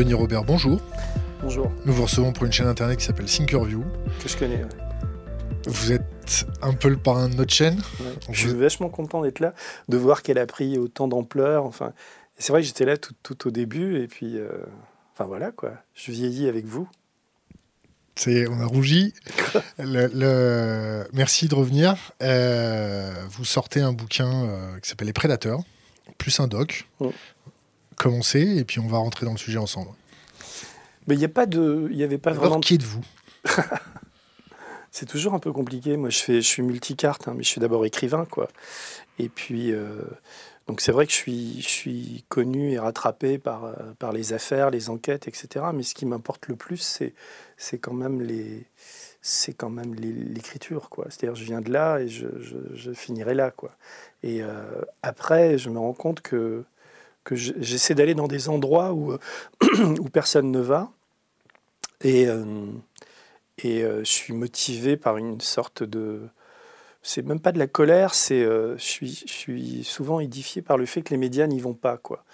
Denis Robert, bonjour. Bonjour. Nous vous recevons pour une chaîne internet qui s'appelle Thinkerview. Que je connais. Vous êtes un peu le parrain de notre chaîne. Je suis vachement content d'être là, de voir qu'elle a pris autant d'ampleur. Enfin, c'est vrai que j'étais là tout, tout, au début et puis, euh, enfin voilà quoi. Je vieillis avec vous. C'est, on a rougi. le, Merci de revenir. Euh, vous sortez un bouquin euh, qui s'appelle Les Prédateurs, plus un doc. Mm. Commencez et puis on va rentrer dans le sujet ensemble. Mais il n'y a pas de, il y avait pas vraiment. qui êtes-vous? C'est toujours un peu compliqué. Moi, je fais, je suis multicarte, hein, mais je suis d'abord écrivain, quoi. Et puis, euh, donc c'est vrai que je suis, je suis connu et rattrapé par, euh, par les affaires, les enquêtes, etc. Mais ce qui m'importe le plus, c'est, c'est quand même les, c'est quand même l'écriture, quoi. C'est-à-dire, je viens de là et je, je, finirai là, quoi. Et euh, après, je me rends compte que j'essaie d'aller dans des endroits où, où personne ne va. Et, et je suis motivé par une sorte de, c'est même pas de la colère, c'est euh, je, suis, je suis souvent édifié par le fait que les médias n'y vont pas quoi.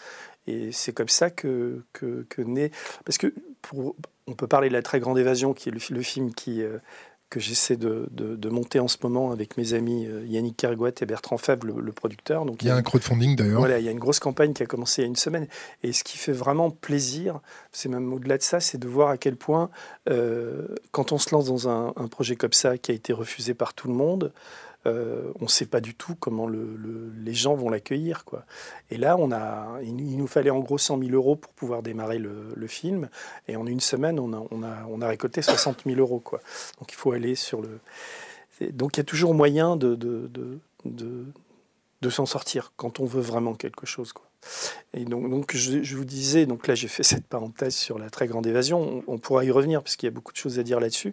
Et c'est comme ça que, que, que naît parce que pour, on peut parler de la très grande évasion qui est le, film qui euh, que j'essaie de, de, monter en ce moment avec mes amis euh, Yannick Kergouet et Bertrand Fèvre, le, producteur. Donc, il y a un crowdfunding d'ailleurs. Voilà, il y a une grosse campagne qui a commencé il y a une semaine. Et ce qui fait vraiment plaisir, c'est même au-delà de ça, c'est de voir à quel point, euh, quand on se lance dans un, un, projet comme ça qui a été refusé par tout le monde, euh, on ne sait pas du tout comment les gens vont l'accueillir. Quoi. Et là, on a, il, nous fallait en gros 100 000 euros pour pouvoir démarrer le, film. Et en une semaine, on a, on a, on a récolté 60 000 euros. Quoi. Donc il faut aller sur le... Donc il y a toujours moyen de, de, de, de s'en sortir quand on veut vraiment quelque chose. Quoi. Et donc, je, vous disais, donc là j'ai fait cette parenthèse sur la très grande évasion, on, pourra y revenir parce qu'il y a beaucoup de choses à dire là-dessus,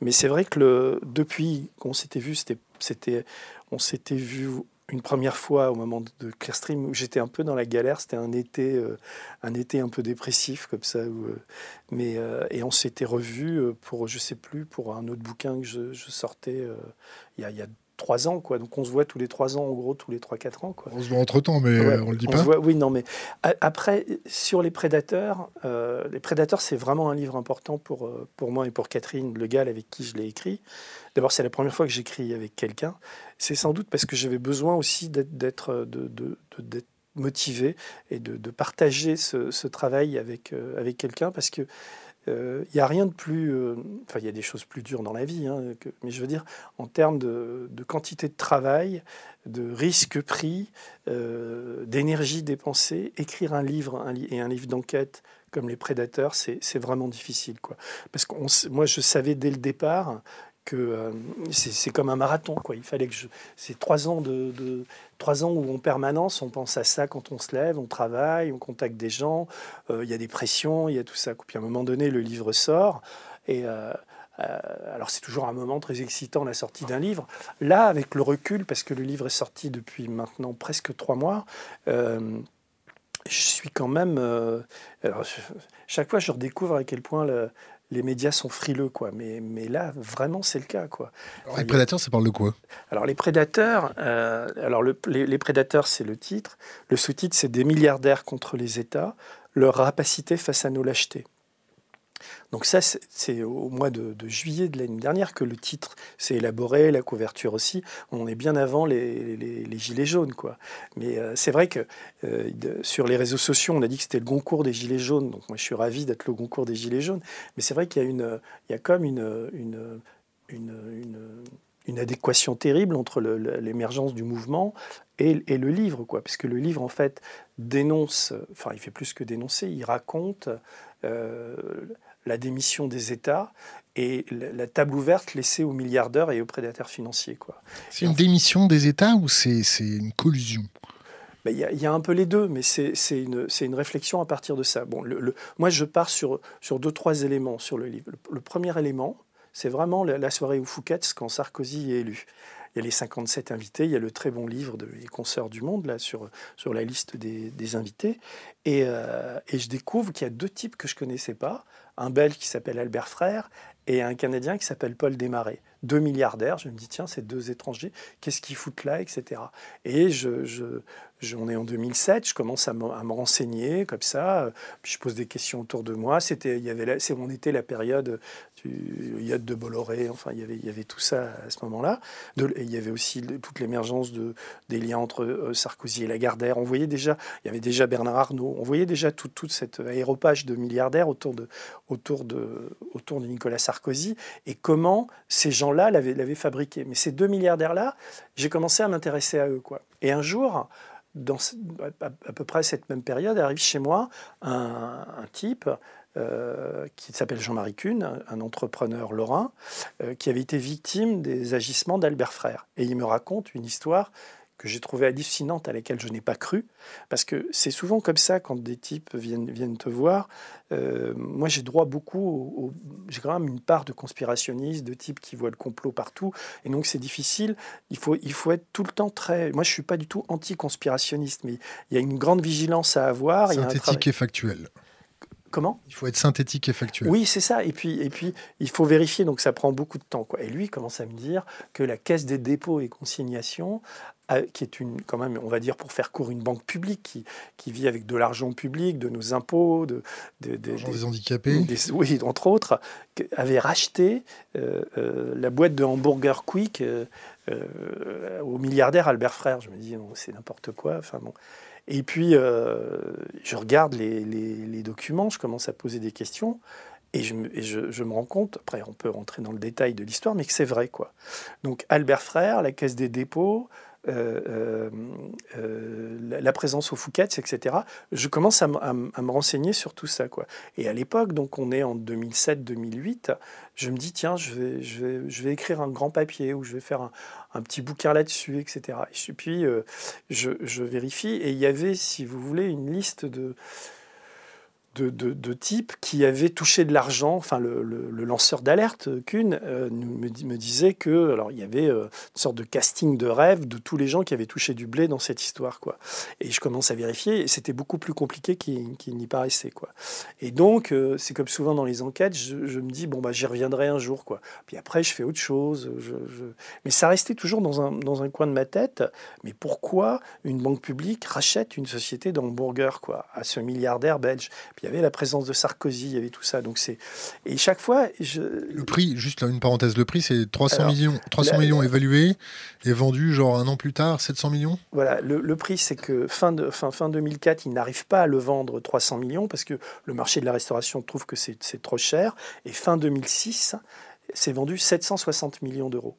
mais c'est vrai que depuis qu'on s'était vu, c'était, on s'était vu une première fois au moment de Clearstream où j'étais un peu dans la galère, c'était un été, euh, un été un peu dépressif comme ça, euh, mais euh, et on s'était revu pour je sais plus pour un autre bouquin que je, sortais il y, a, y a trois ans, quoi. Donc on se voit tous les trois ans, en gros, tous les trois, quatre ans, quoi. On se voit entre temps, mais on le dit pas. oui, non, mais après, sur les prédateurs, euh, les prédateurs, c'est vraiment un livre important pour, euh, pour moi et pour Catherine Le Gall, avec qui je l'ai écrit. D'abord, c'est la première fois que j'écris avec quelqu'un. C'est sans doute parce que j'avais besoin aussi d'être de, de, de, motivé et de, partager ce, ce, travail avec, euh, avec quelqu'un parce que il euh, a rien de plus. Euh, enfin, il y a des choses plus dures dans la vie, hein, mais je veux dire, en termes de, quantité de travail, de risques pris, euh, d'énergie dépensée, écrire un livre et un livre d'enquête comme Les Prédateurs, c'est vraiment difficile. Quoi. Parce que moi, je savais dès le départ que euh, c'est comme un marathon. Quoi. Il fallait que je. C'est trois ans de, trois ans où en permanence on pense à ça quand on se lève, on travaille, on contacte des gens. Euh, il y a des pressions, il y a tout ça. Puis à un moment donné, le livre sort et euh, alors c'est toujours un moment très excitant la sortie d'un livre. Là, avec le recul, parce que le livre est sorti depuis maintenant presque trois mois. je suis quand même. Chaque fois, je redécouvre à quel point le, les médias sont frileux, quoi. Mais, mais là, vraiment, c'est le cas, quoi. les prédateurs, ça parle de quoi? Alors, les prédateurs, euh, alors les, prédateurs, c'est le titre. Le sous-titre, c'est des milliardaires contre les États, leur rapacité face à nos lâchetés. Donc ça, c'est au mois de, juillet de l'année dernière que le titre s'est élaboré, la couverture aussi. On est bien avant les, gilets jaunes, quoi. Mais euh, c'est vrai que euh, sur les réseaux sociaux, on a dit que c'était le concours des gilets jaunes. Donc moi, je suis ravi d'être le concours des gilets jaunes. Mais c'est vrai qu'il y a une, il y a comme une, une, une, adéquation terrible entre l'émergence du mouvement et, le livre, quoi. Parce le livre, en fait, dénonce, enfin, il fait plus que dénoncer, il raconte euh, la démission des États et la table ouverte laissée aux milliardaires et aux prédateurs financiers. C'est une démission des États ou c'est une collusion? Ben, il y, a un peu les deux, mais c'est une, une, réflexion à partir de ça. Bon, le, moi, je pars sur, sur deux, trois éléments sur le livre. Le, premier élément, c'est vraiment la, soirée où Fouquet's, quand Sarkozy est élu. Il y a les 57 invités, il y a le très bon livre de Les concerts du monde, là, sur, sur la liste des, des invités. Et, euh, et je découvre qu'il y a deux types que je connaissais pas un Belge qui s'appelle Albert Frère et un Canadien qui s'appelle Paul Desmarais. Deux milliardaires. Je me dis, tiens, ces deux étrangers, qu'est-ce qu'ils foutent là, etc. Et je, on est en 2007, je commence à me, renseigner comme ça, puis je pose des questions autour de moi. C'était, il y avait, c'est on était la période du yacht de Bolloré, enfin il y avait, il y avait tout ça à ce moment-là. il y avait aussi toute l'émergence de, des liens entre euh, Sarkozy et Lagardère. On voyait déjà, il y avait déjà Bernard Arnault, on voyait déjà tout, toute cette aéropage de milliardaires autour de, autour de, autour de Nicolas Sarkozy et comment ces gens-là l'avaient, fabriqué. Mais ces deux milliardaires-là, j'ai commencé à m'intéresser à eux. Et un jour, à, peu près cette même période, arrive chez moi un, type euh, qui s'appelle Jean-Marie Kuhn, un entrepreneur lorrain, euh, qui avait été victime des agissements d'Albert Frère. Et il me raconte une histoire que j'ai trouvé hallucinante, à laquelle je n'ai pas cru, parce que c'est souvent comme ça quand des types viennent, viennent te voir. Euh, moi, j'ai droit beaucoup, j'ai quand même une part de conspirationniste, de types qui voient le complot partout, et donc c'est difficile. Il faut, il faut être tout le temps très. Moi, je suis pas du tout anti-conspirationniste, mais il y a une grande vigilance à avoir. Synthétique et factuel. Comment? Il faut être synthétique et factuel. Oui, c'est ça. Et puis, et puis, il faut vérifier, donc ça prend beaucoup de temps. Quoi. Et lui commence à me dire que la Caisse des dépôts et consignations qui est une, quand même, on va dire, pour faire court, une banque publique qui, qui vit avec de l'argent public, de nos impôts, de, des, handicapés. oui, entre autres, avait racheté euh, euh, la boîte de hamburger Quick euh, au milliardaire Albert Frère. Je me dis, c'est n'importe quoi. Enfin bon. Et puis, je regarde les, les, les, documents, je commence à poser des questions. Et, je, je, je, me rends compte, après on peut rentrer dans le détail de l'histoire, mais que c'est vrai. quoi. Donc Albert Frère, la Caisse des dépôts, euh, euh, euh, la présence au Fouquet's, etc. Je commence à, me renseigner sur tout ça. Quoi. Et à l'époque, donc on est en 2007-2008, je me dis, tiens, je vais, je, vais, écrire un grand papier ou je vais faire un, petit bouquin là-dessus, etc. Et puis, je, je, vérifie, et il y avait, si vous voulez, une liste de de, de, types qui avaient touché de l'argent. Enfin, le, lanceur d'alerte, Kuhn, euh, me, disait que alors il y avait euh, une sorte de casting de rêve de tous les gens qui avaient touché du blé dans cette histoire, quoi. Et je commence à vérifier, et c'était beaucoup plus compliqué qu'il n'y paraissait, quoi. Et donc, euh, c'est comme souvent dans les enquêtes, je, me dis bon bah j'y reviendrai un jour, quoi. Puis après, je fais autre chose. Mais ça restait toujours dans un, dans un coin de ma tête. Mais pourquoi une banque publique rachète une société d'hamburger, quoi, à ce milliardaire belge? Il y avait la présence de Sarkozy, il y avait tout ça. Donc c'est et chaque fois, je... le prix, juste là une parenthèse, le prix c'est 300 millions, 300 millions évalués et vendus genre un an plus tard 700 millions? Voilà, le, prix c'est que fin de fin fin 2004, ils n'arrivent pas à le vendre 300 millions parce que le marché de la restauration trouve que c'est trop cher et fin 2006, c'est vendu 760 millions d'euros.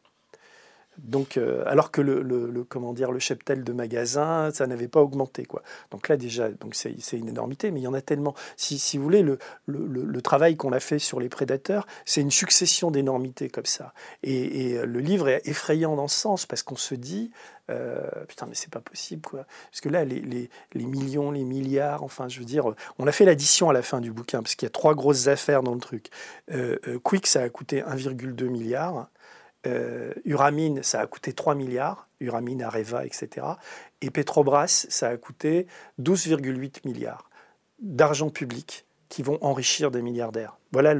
Donc, euh, alors que le, le, comment dire, le cheptel de magasin, ça n'avait pas augmenté. Quoi. Donc là, déjà, donc c'est, une énormité, mais il y en a tellement. Si, si vous voulez, le, le travail qu'on a fait sur les prédateurs, c'est une succession d'énormités comme ça. Et, et, le livre est effrayant dans ce sens, parce qu'on se dit, euh, putain, mais c'est pas possible, quoi. Parce que là, les, les, les, millions, les milliards, enfin, je veux dire, on a fait l'addition à la fin du bouquin, parce qu'il y a trois grosses affaires dans le truc. Euh, Quick, ça a coûté 1,2 milliard. Euh, Uramine, ça a coûté 3 milliards, Uramine, Areva, etc. Et Petrobras, ça a coûté 12,8 milliards d'argent public qui vont enrichir des milliardaires. Voilà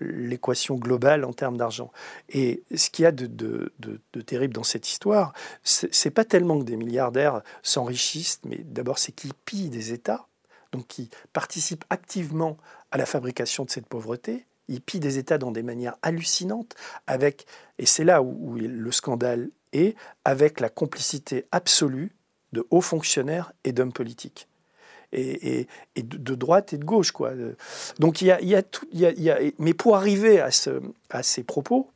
l'équation globale en termes d'argent. Et ce qu'il y a de, terrible dans cette histoire, c'est pas tellement que des milliardaires s'enrichissent, mais d'abord c'est qu'ils pillent des États, donc qui participent activement à la fabrication de cette pauvreté, il pille des États dans des manières hallucinantes, avec, et c'est là où, le scandale est, avec la complicité absolue de hauts fonctionnaires et d'hommes politiques. Et, de, droite et de gauche. Quoi. Donc il y a, tout. mais pour arriver à ces propos,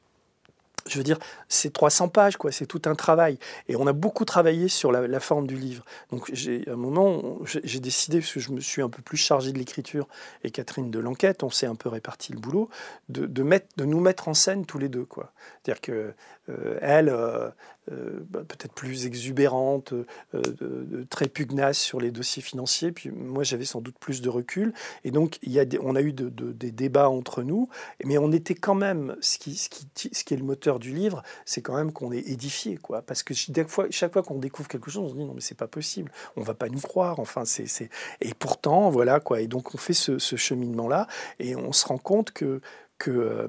je veux dire, c'est 300 pages, quoi. C'est tout un travail. Et on a beaucoup travaillé sur la, forme du livre. Donc, j'ai, à un moment, j'ai décidé, parce que je me suis un peu plus chargé de l'écriture et Catherine de l'enquête, on s'est un peu réparti le boulot, de, mettre, de nous mettre en scène tous les deux, quoi. C'est-à-dire que elle, euh, euh, bah, peut-être plus exubérante, très pugnace sur les dossiers financiers. Puis moi, j'avais sans doute plus de recul. Et donc, il y a on a eu des débats entre nous, mais on était quand même, ce qui, est le moteur du livre, c'est quand même qu'on est édifié, quoi. Parce que chaque fois, qu'on découvre quelque chose, on se dit non, mais c'est pas possible, on va pas nous croire. Enfin, c'est, et pourtant, voilà, quoi. Et donc, on fait ce, cheminement-là, et on se rend compte que que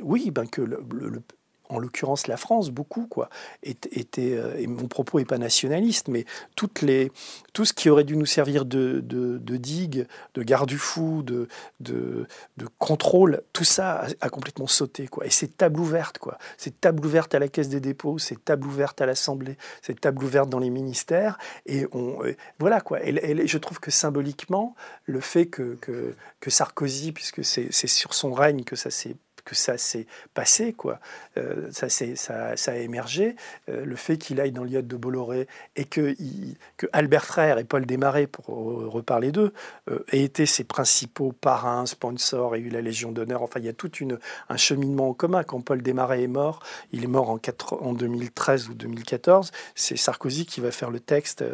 oui, ben que le, en l'occurrence la France, beaucoup, quoi, était, euh, et mon propos n'est pas nationaliste, mais toutes les, tout ce qui aurait dû nous servir de, de, de digue, de garde-fou, de, de, de, contrôle, tout ça a, complètement sauté. Quoi. Et c'est table ouverte, quoi. C'est table ouverte à la Caisse des dépôts, c'est table ouverte à l'Assemblée, c'est table ouverte dans les ministères. Et on, voilà, quoi. Et, je trouve que symboliquement, le fait que, que, que Sarkozy, puisque c'est sur son règne que ça s'est que ça s'est passé, quoi. Euh, ça, ça, ça, a émergé. Euh, le fait qu'il aille dans l'IOT de Bolloré et que, Albert Frère et Paul Desmarais, pour reparler d'eux, euh, aient été ses principaux parrains, sponsors et eu la Légion d'honneur. Enfin, il y a tout une, un cheminement en commun. Quand Paul Desmarais est mort, il est mort en, 4, en 2013 ou 2014, c'est Sarkozy qui va faire le texte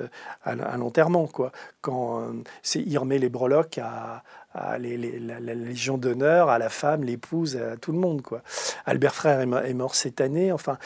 à, à l'enterrement, quoi. Quand il remet les breloques à, à la, Légion d'honneur, à la femme, l'épouse, à tout le monde. Quoi. Albert Frère est, mort cette année. Enfin,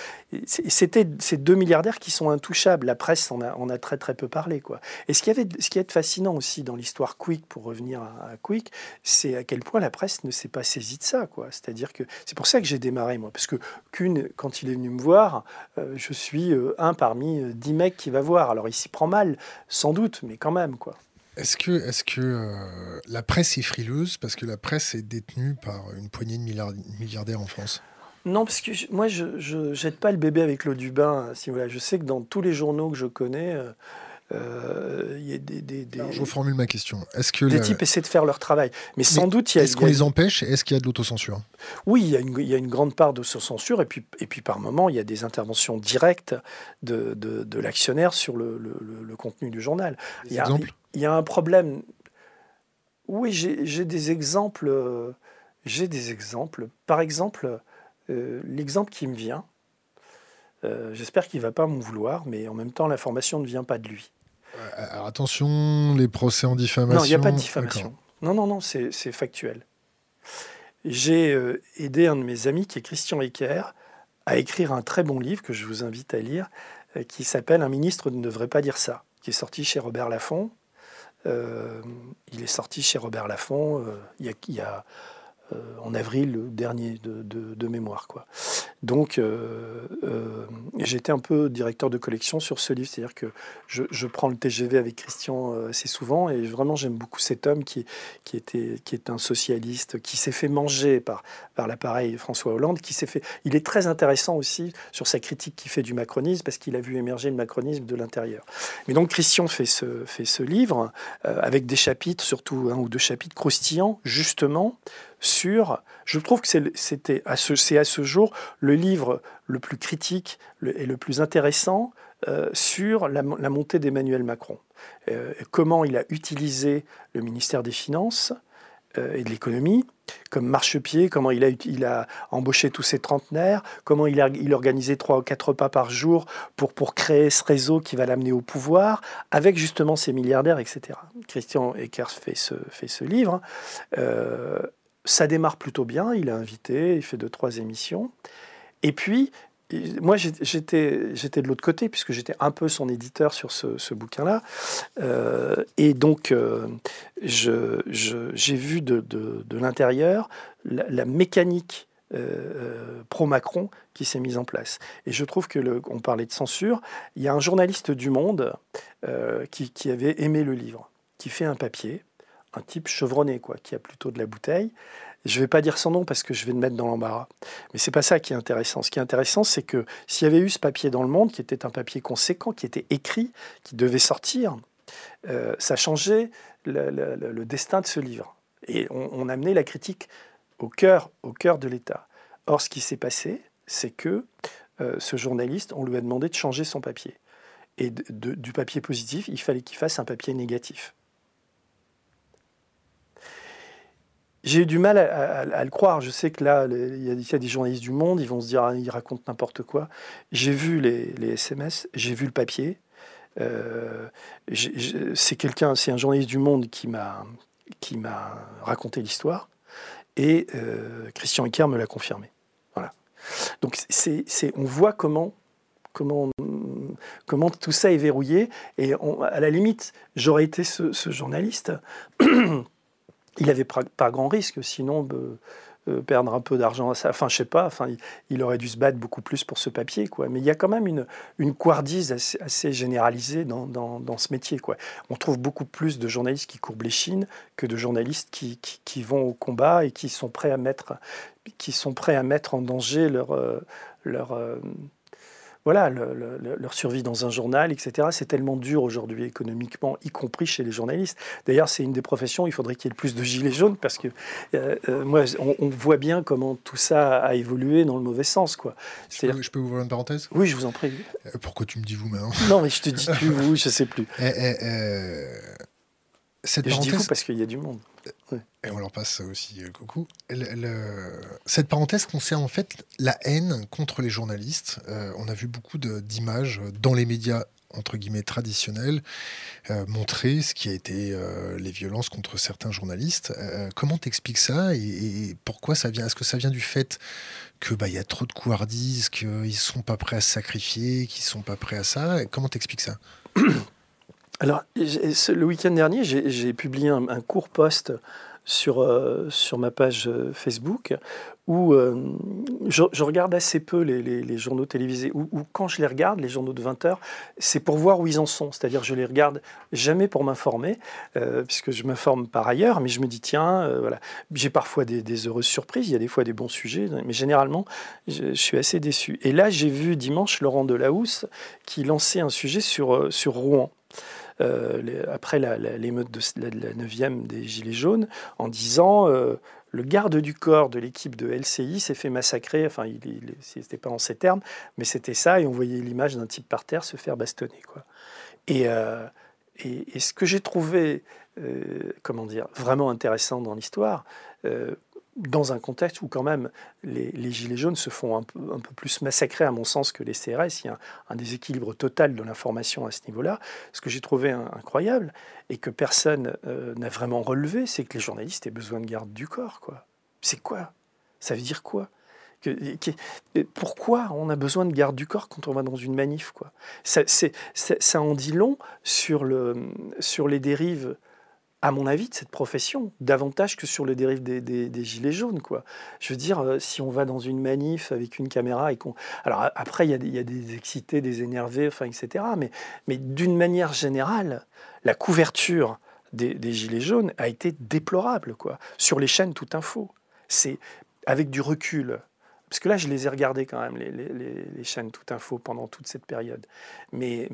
c'était ces deux milliardaires qui sont intouchables. La presse en a, très très peu parlé. Quoi. Et ce qui, avait, ce qui est fascinant aussi dans l'histoire Quick, pour revenir à, Quick, c'est à quel point la presse ne s'est pas saisie de ça. C'est-à-dire que c'est pour ça que j'ai démarré moi, parce que Kuhn, quand il est venu me voir, euh, je suis euh, un parmi euh, dix mecs qui va voir. Alors il s'y prend mal, sans doute, mais quand même quoi. Est-ce que, est que euh, la presse est frileuse parce que la presse est détenue par une poignée de milliardaires en France? Non, parce que moi, je ne jette pas le bébé avec l'eau du bain. Si, voilà. Je sais que dans tous les journaux que je connais, euh, euh, il y a des, des, je reformule ma question. Est-ce que des types essaient de faire leur travail, mais, sans doute il y a. Est-ce qu'on les empêche Est-ce qu'il y a de l'autocensure? Oui, il y, a une, il y, a une, grande part d'autocensure, et puis, et puis par moment il y a des interventions directes de, de, de l'actionnaire sur le, le, le, contenu du journal. il y a, il y a un problème. Oui, j'ai des exemples. J'ai des exemples. Par exemple, euh, l'exemple qui me vient. Euh, j'espère qu'il ne va pas m'en vouloir, mais en même temps, l'information ne vient pas de lui. Euh, alors attention, les procès en diffamation. Non, il n'y a pas de diffamation. Non, non, non, c'est factuel. J'ai euh, aidé un de mes amis, qui est Christian Ecker, à écrire un très bon livre que je vous invite à lire, euh, qui s'appelle Un ministre ne devrait pas dire ça, qui est sorti chez Robert Laffont. Il est sorti chez Robert Laffont il y a euh, en avril dernier de, mémoire. Quoi. Donc euh, euh, j'étais un peu directeur de collection sur ce livre, c'est-à-dire que je, prends le TGV avec Christian assez souvent et vraiment j'aime beaucoup cet homme qui, qui, était, qui est un socialiste, qui s'est fait manger par, par l'appareil François Hollande, qui s'est fait... Il est très intéressant aussi sur sa critique qu'il fait du macronisme parce qu'il a vu émerger le macronisme de l'intérieur. Mais donc Christian fait ce, fait ce livre avec des chapitres, surtout un ou deux chapitres croustillants, justement, sur. Je trouve que c'était à ce, à ce jour le livre le plus critique et le plus intéressant euh, sur la, montée d'Emmanuel Macron. Euh, comment il a utilisé le ministère des Finances euh, et de l'économie comme marchepied, comment il a, embauché tous ces trentenaires, comment il, a, il organisait trois ou quatre repas par jour pour, pour créer ce réseau qui va l'amener au pouvoir, avec justement ces milliardaires, etc. Christian Eckers fait ce, fait ce livre ça démarre plutôt bien. Il est invité, il fait deux, trois émissions. Et puis, moi, j'étais de l'autre côté, puisque j'étais un peu son éditeur sur ce, bouquin-là. Euh, et donc, euh, j'ai vu de, l'intérieur la, mécanique euh, pro-Macron qui s'est mise en place. Et je trouve que, le, on parlait de censure, il y a un journaliste du Monde qui, qui avait aimé le livre, qui fait un papier un type chevronné, quoi, qui a plutôt de la bouteille. Je ne vais pas dire son nom parce que je vais le mettre dans l'embarras. Mais c'est pas ça qui est intéressant. Ce qui est intéressant, c'est que s'il y avait eu ce papier dans le monde, qui était un papier conséquent, qui était écrit, qui devait sortir, euh, ça changeait le, destin de ce livre. Et on, amenait la critique au cœur, au cœur de l'État. Or, ce qui s'est passé, c'est que euh, ce journaliste, on lui a demandé de changer son papier. Et du papier positif, il fallait qu'il fasse un papier négatif. J'ai eu du mal à, le croire. Je sais que là, il y, a des journalistes du monde, ils vont se dire, ah, ils racontent n'importe quoi. J'ai vu les, SMS, j'ai vu le papier. Euh, c'est quelqu'un, c'est un journaliste du monde qui m'a raconté l'histoire et euh, Christian Iker me l'a confirmé. Voilà. Donc on voit comment comment comment tout ça est verrouillé et à la limite j'aurais été ce journaliste il n'avait pas, grand risque, sinon euh, perdre un peu d'argent à ça. Enfin, je sais pas, enfin, il, aurait dû se battre beaucoup plus pour ce papier, quoi. Mais il y a quand même une, une couardise assez, généralisée dans, dans, ce métier, quoi. On trouve beaucoup plus de journalistes qui courbent les chines que de journalistes qui, qui, vont au combat et qui sont prêts à mettre, qui sont prêts à mettre en danger leur, euh, leur, voilà, leur survie dans un journal, etc. C'est tellement dur aujourd'hui économiquement, y compris chez les journalistes. D'ailleurs, c'est une des professions où il faudrait qu'il y ait plus de gilets jaunes parce que euh, euh, moi, on, voit bien comment tout ça a évolué dans le mauvais sens. Quoi. Je peux, je peux ouvrir une parenthèse? Oui, je vous en prie. Euh, pourquoi tu me dis vous maintenant? Non, mais je te dis tu, vous, je sais plus. Eh, eh, cette parenthèse... Je dis vous parce qu'il y a du monde. Et on leur passe aussi euh, coucou. Cette parenthèse concerne en fait la haine contre les journalistes. Euh, on a vu beaucoup d'images dans les médias entre guillemets traditionnels euh, montrer ce qui a été les violences contre certains journalistes. comment t'expliques ça et, pourquoi ça vient Est-ce que ça vient du fait que bah il y a trop de couardise, qu'ils sont pas prêts à se sacrifier, qu'ils sont pas prêts à ça? Comment t'expliques ça? Alors, le week-end dernier, j'ai publié un, court post sur, euh, sur ma page euh, Facebook où euh, je, regarde assez peu les, journaux télévisés, ou quand je les regarde, les journaux de 20 heures, c'est pour voir où ils en sont. C'est-à-dire je les regarde jamais pour m'informer, puisque je m'informe par ailleurs, mais je me dis, tiens, voilà. J'ai parfois des, heureuses surprises, il y a des fois des bons sujets, mais généralement, je, suis assez déçu. Et là, j'ai vu dimanche Laurent Delahousse qui lançait un sujet sur, sur Rouen. Euh, après l'émeute de la, 9e des Gilets jaunes en disant euh, le garde du corps de l'équipe de LCI s'est fait massacrer, enfin, il, n'était pas en ces termes, mais c'était ça, et on voyait l'image d'un type par terre se faire bastonner. Quoi. Et, euh, ce que j'ai trouvé, comment dire, vraiment intéressant dans l'histoire, dans un contexte où quand même les, Gilets jaunes se font un peu, plus massacrer à mon sens que les CRS. Il y a un, déséquilibre total de l'information à ce niveau-là. Ce que j'ai trouvé incroyable et que personne euh, n'a vraiment relevé, c'est que les journalistes aient besoin de garde du corps. Quoi. C'est quoi? Ça veut dire quoi? Pourquoi on a besoin de garde du corps quand on va dans une manif ça, en dit long sur les dérives à mon avis, de cette profession, davantage que sur le dérive des, gilets jaunes. Quoi. Je veux dire, euh, si on va dans une manif avec une caméra et qu'on... Alors après, il y, a des excités, des énervés, enfin, etc. Mais, mais d'une manière générale, la couverture des, gilets jaunes a été déplorable, quoi. Sur les chaînes Tout Info. C'est avec du recul, parce que là, je les ai regardés quand même, les, chaînes Tout Info pendant toute cette période. Mais,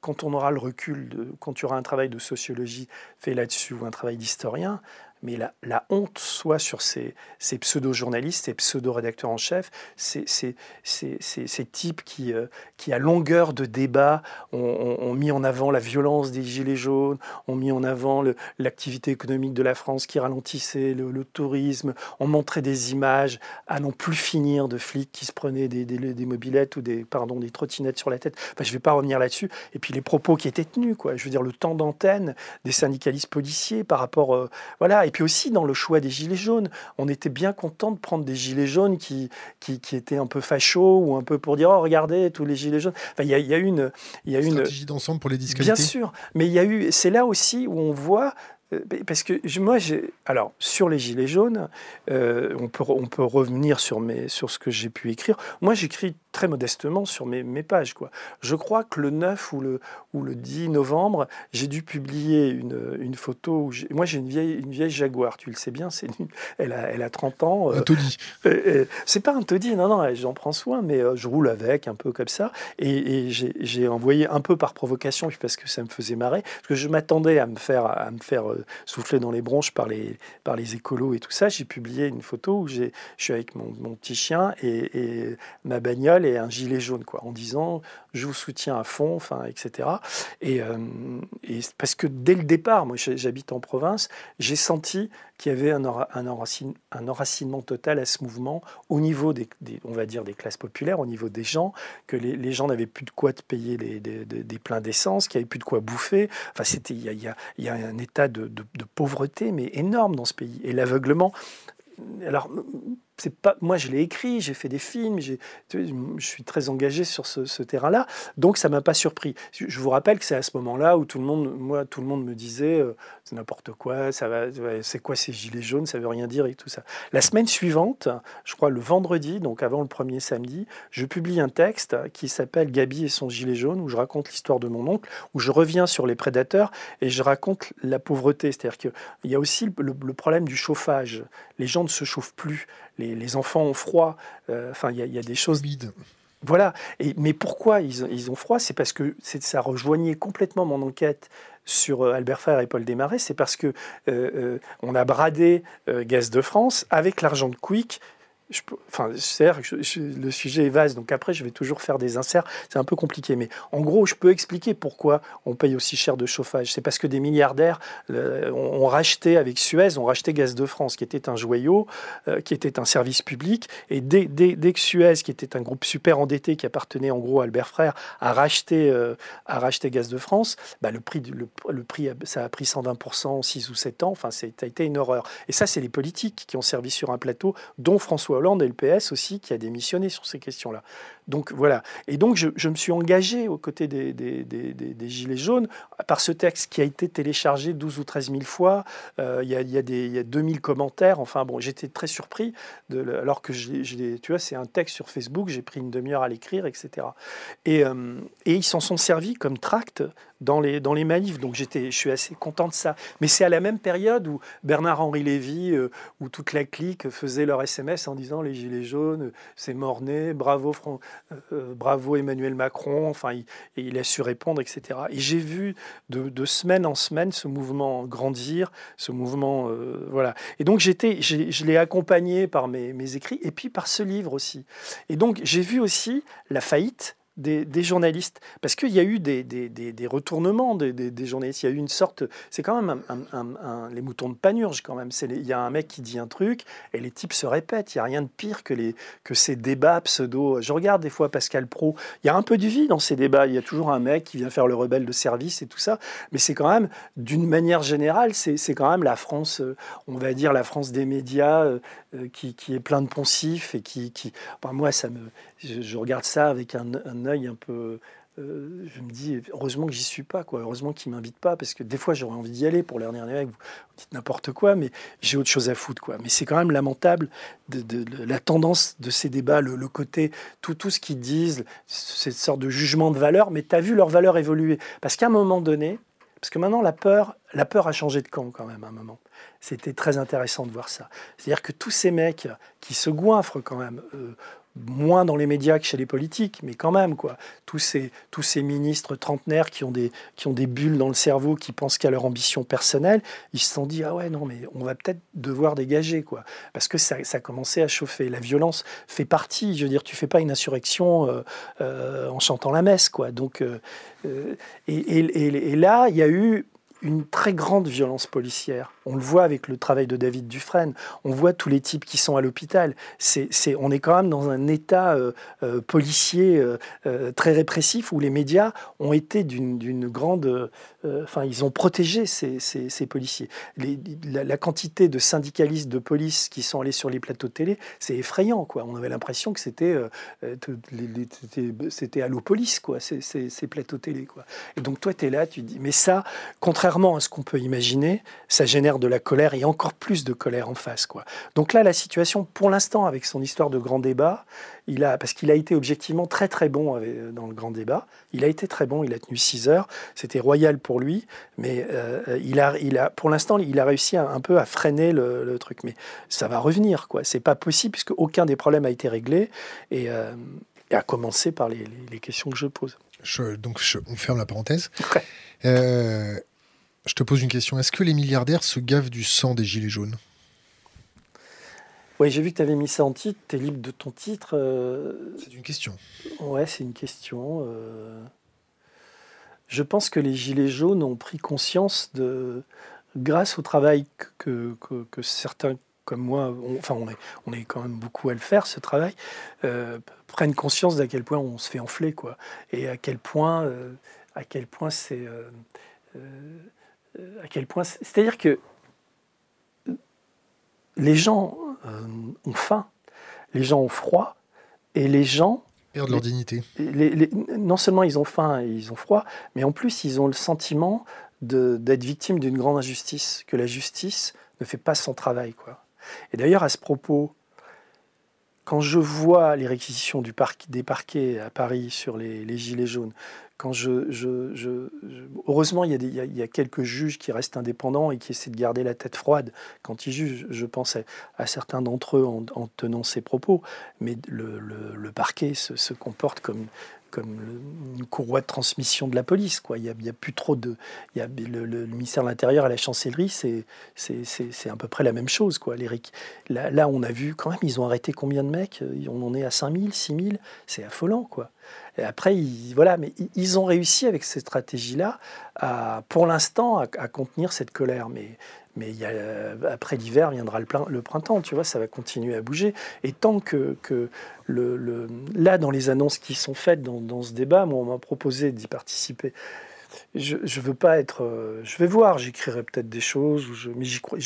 quand on aura le recul, quand tu auras un travail de sociologie fait là-dessus ou un travail d'historien, mais la, honte soit sur ces, pseudo-journalistes, ces pseudo-rédacteurs en chef, ces, ces, types qui, euh, qui, à longueur de débat, ont, mis en avant la violence des Gilets jaunes, ont mis en avant l'activité économique de la France qui ralentissait, le, tourisme, ont montré des images à non plus finir de flics qui se prenaient des, des, mobilettes ou des, pardon, des trottinettes sur la tête. Enfin, je ne vais pas revenir là-dessus. Et puis les propos qui étaient tenus, quoi. je veux dire, le temps d'antenne des syndicalistes policiers par rapport... Euh, voilà, et puis aussi dans le choix des gilets jaunes, on était bien content de prendre des gilets jaunes qui, qui, étaient un peu fachos ou un peu pour dire oh regardez tous les gilets jaunes. Enfin, il y a, y a une, il y a une stratégie d'ensemble pour les disqualifier. Bien sûr, mais il y a eu, c'est là aussi où on voit euh, parce que moi, j'ai, alors sur les gilets jaunes, euh, on, peut, on peut revenir sur, mes, sur ce que j'ai pu écrire. Moi, j'écris très modestement sur mes, mes, pages. Quoi. Je crois que le 9 ou le, ou le 10 novembre, j'ai dû publier une, une photo. Où moi, j'ai une vieille, une vieille Jaguar, tu le sais bien, c'est elle, a, elle a 30 ans. Euh, un taudis. c'est pas un taudis, non, non, j'en prends soin, mais je roule avec un peu comme ça. Et, et j'ai envoyé un peu par provocation, parce que ça me faisait marrer, parce que je m'attendais à me faire, à me faire soufflé dans les bronches par les, par les écolos et tout ça, j'ai publié une photo où je suis avec mon, mon petit chien et, ma bagnole et un gilet jaune, quoi, en disant je vous soutiens à fond, enfin, etc. Et, euh, et parce que dès le départ, moi j'habite en province, j'ai senti qu'il y avait un, un, enracinement total à ce mouvement au niveau des, on va dire, des classes populaires, au niveau des gens, que les, gens n'avaient plus de quoi te payer des, des, pleins d'essence, qu'il n'y avait plus de quoi bouffer. Enfin, il y a, y a, un état de, de, de pauvreté, mais énorme dans ce pays. Et l'aveuglement, alors moi, je l'ai écrit, j'ai fait des films, je suis très engagé sur ce, terrain-là, donc ça m'a pas surpris. Je vous rappelle que c'est à ce moment-là où tout le monde, moi, tout le monde me disait, euh, c'est n'importe quoi, ça va, c'est quoi ces gilets jaunes, ça veut rien dire et tout ça. La semaine suivante, je crois le vendredi, donc avant le premier samedi, je publie un texte qui s'appelle Gabi et son gilet jaune, où je raconte l'histoire de mon oncle, où je reviens sur les prédateurs et je raconte la pauvreté, c'est-à-dire qu'il y a aussi le problème du chauffage. Les gens ne se chauffent plus les, enfants ont froid. Euh, enfin, il y, a des choses. Vides. Voilà. Et, mais pourquoi ils, ont froid? C'est parce que ça rejoignait complètement mon enquête sur euh, Albert Frère et Paul Desmarais. C'est parce que euh, on a bradé Gaz de France avec l'argent de Quick enfin, c'est le sujet est vaste, donc après, je vais toujours faire des inserts. C'est un peu compliqué, mais en gros, je peux expliquer pourquoi on paye aussi cher de chauffage. C'est parce que des milliardaires euh, ont, racheté avec Suez, ont racheté Gaz de France, qui était un joyau, euh, qui était un service public. Et dès, que Suez, qui était un groupe super endetté, qui appartenait en gros à Albert Frère, a racheté, euh, a racheté Gaz de France, bah, le, prix, le, prix, ça a pris 120% en 6 ou 7 ans. Enfin, ça a été une horreur. Et ça, c'est les politiques qui ont servi sur un plateau, dont François Hollande et le PS aussi qui a démissionné sur ces questions-là. Donc voilà. Et donc je, me suis engagé aux côtés des, Gilets jaunes par ce texte qui a été téléchargé 12 ou 13 000 fois. Euh, il y, a, y, a y, a 2000 commentaires. Enfin bon, j'étais très surpris. Alors que je, tu vois, c'est un texte sur Facebook, j'ai pris une demi-heure à l'écrire, etc. Et, euh, et ils s'en sont servis comme tract dans les, dans manifs. Donc je suis assez content de ça. Mais c'est à la même période où Bernard-Henri Lévy, euh, où toute la clique faisait leur SMS en disant les Gilets jaunes, c'est morné, bravo, euh, euh, bravo Emmanuel Macron, enfin, il, a su répondre, etc. Et j'ai vu de, semaine en semaine ce mouvement grandir, ce mouvement, voilà. Et donc j'étais, je l'ai accompagné par mes écrits et puis par ce livre aussi. Et donc j'ai vu aussi la faillite des, journalistes. Parce qu'il y a eu des, des, retournements des, journalistes. Il y a eu une sorte. C'est quand même les moutons de panurge, quand même. Il y a un mec qui dit un truc et les types se répètent. Il n'y a rien de pire que, les, que ces débats pseudo. Je regarde des fois Pascal Pro. Il y a un peu du vie dans ces débats. Il y a toujours un mec qui vient faire le rebelle de service et tout ça. Mais c'est quand même, d'une manière générale, c'est quand même la France, euh, on va dire la France des médias euh, euh, qui, qui est plein de poncifs et qui. moi, ça je, regarde ça avec un, un un peu. Euh, je me dis, heureusement que j'y suis pas, quoi. Heureusement qu'ils m'invitent pas, parce que des fois j'aurais envie d'y aller pour dire, vous, vous dites n'importe quoi, mais j'ai autre chose à foutre, quoi. Mais c'est quand même lamentable de, la tendance de ces débats, le, côté, tout, tout ce qu'ils disent, cette sorte de jugement de valeur, mais tu as vu leur valeur évoluer. Parce qu'à un moment donné, parce que maintenant la peur, la peur a changé de camp quand même à un moment. C'était très intéressant de voir ça. C'est-à-dire que tous ces mecs qui se goinfrent quand même, euh, moins dans les médias que chez les politiques, mais quand même, quoi. Tous ces, tous ces ministres trentenaires qui ont, des, qui ont des bulles dans le cerveau, qui pensent qu'à leur ambition personnelle, ils se sont dit, ah ouais, non, mais on va peut-être devoir dégager, quoi. Parce que ça, ça a commencé à chauffer. La violence fait partie, je veux dire, tu fais pas une insurrection euh, euh, en chantant la messe, quoi. Donc, euh, et, et, et, là, il y a eu une très grande violence policière. On le voit avec le travail de David Dufresne. On voit tous les types qui sont à l'hôpital. C'est, on est quand même dans un état euh, euh, policier euh, très répressif où les médias ont été d'une, grande. Enfin, ils ont protégé ces, policiers. la, quantité de syndicalistes de police qui sont allés sur les plateaux de télé, c'est effrayant. Quoi. On avait l'impression que c'était, c'était, police, quoi, ces, ces, plateaux télé. Quoi. Et donc, toi, tu es là, tu dis, mais ça, contrairement à ce qu'on peut imaginer, ça génère de la colère et encore plus de colère en face. Quoi. Donc là, la situation, pour l'instant, avec son histoire de grand débat, il a, parce qu'il a été objectivement très très bon dans le grand débat, il a été très bon, il a tenu 6 heures, c'était royal pour lui, mais euh, il, a, il a, pour l'instant, il a réussi un, peu à freiner le, truc. Mais ça va revenir, quoi. C'est pas possible puisque aucun des problèmes a été réglé et, euh, à commencer par les, questions que je pose. donc on ferme la parenthèse. Euh, je te pose une question. Est-ce que les milliardaires se gavent du sang des gilets jaunes? Oui, j'ai vu que tu avais mis ça en titre. Tu es libre de ton titre. Euh, c'est une question. Ouais, c'est une question. Euh, je pense que les gilets jaunes ont pris conscience de, grâce au travail que, que, certains comme moi, enfin on est, on est quand même beaucoup à le faire, ce travail, euh, prennent conscience d'à quel point on se fait enfler, quoi, et à quel point, à quel point c'est à quel point. C'est-à-dire que les gens euh, ont faim. les gens ont froid et les gens perdent leur dignité. non seulement ils ont faim et ils ont froid, mais en plus ils ont le sentiment d'être victimes d'une grande injustice, que la justice ne fait pas son travail. Quoi. Et d'ailleurs, à ce propos, quand je vois les réquisitions du des parquets à Paris sur les, gilets jaunes, heureusement, il y, a quelques juges qui restent indépendants et qui essaient de garder la tête froide quand ils jugent. Je pense à, certains d'entre eux en, tenant ces propos, mais le, parquet se, comporte comme, comme une courroie de transmission de la police. Quoi. Il n'y a, plus trop de. Il y a le, ministère de l'Intérieur et la chancellerie, c'est, à peu près la même chose. Quoi. Là, là, on a vu quand même, ils ont arrêté combien de mecs? On en est à 5000, 6000 C'est affolant. Quoi. Et après, ils, voilà, mais ils ont réussi avec cette stratégie-là, à, pour l'instant, à, à, contenir cette colère. Mais mais a, après l'hiver viendra le, printemps, tu vois, ça va continuer à bouger. Et tant que, que là, dans les annonces qui sont faites dans, dans ce débat, moi, on m'a proposé d'y participer je, je veux pas être. Euh, je vais voir, j'écrirai peut-être des choses, je, mais j'y crois,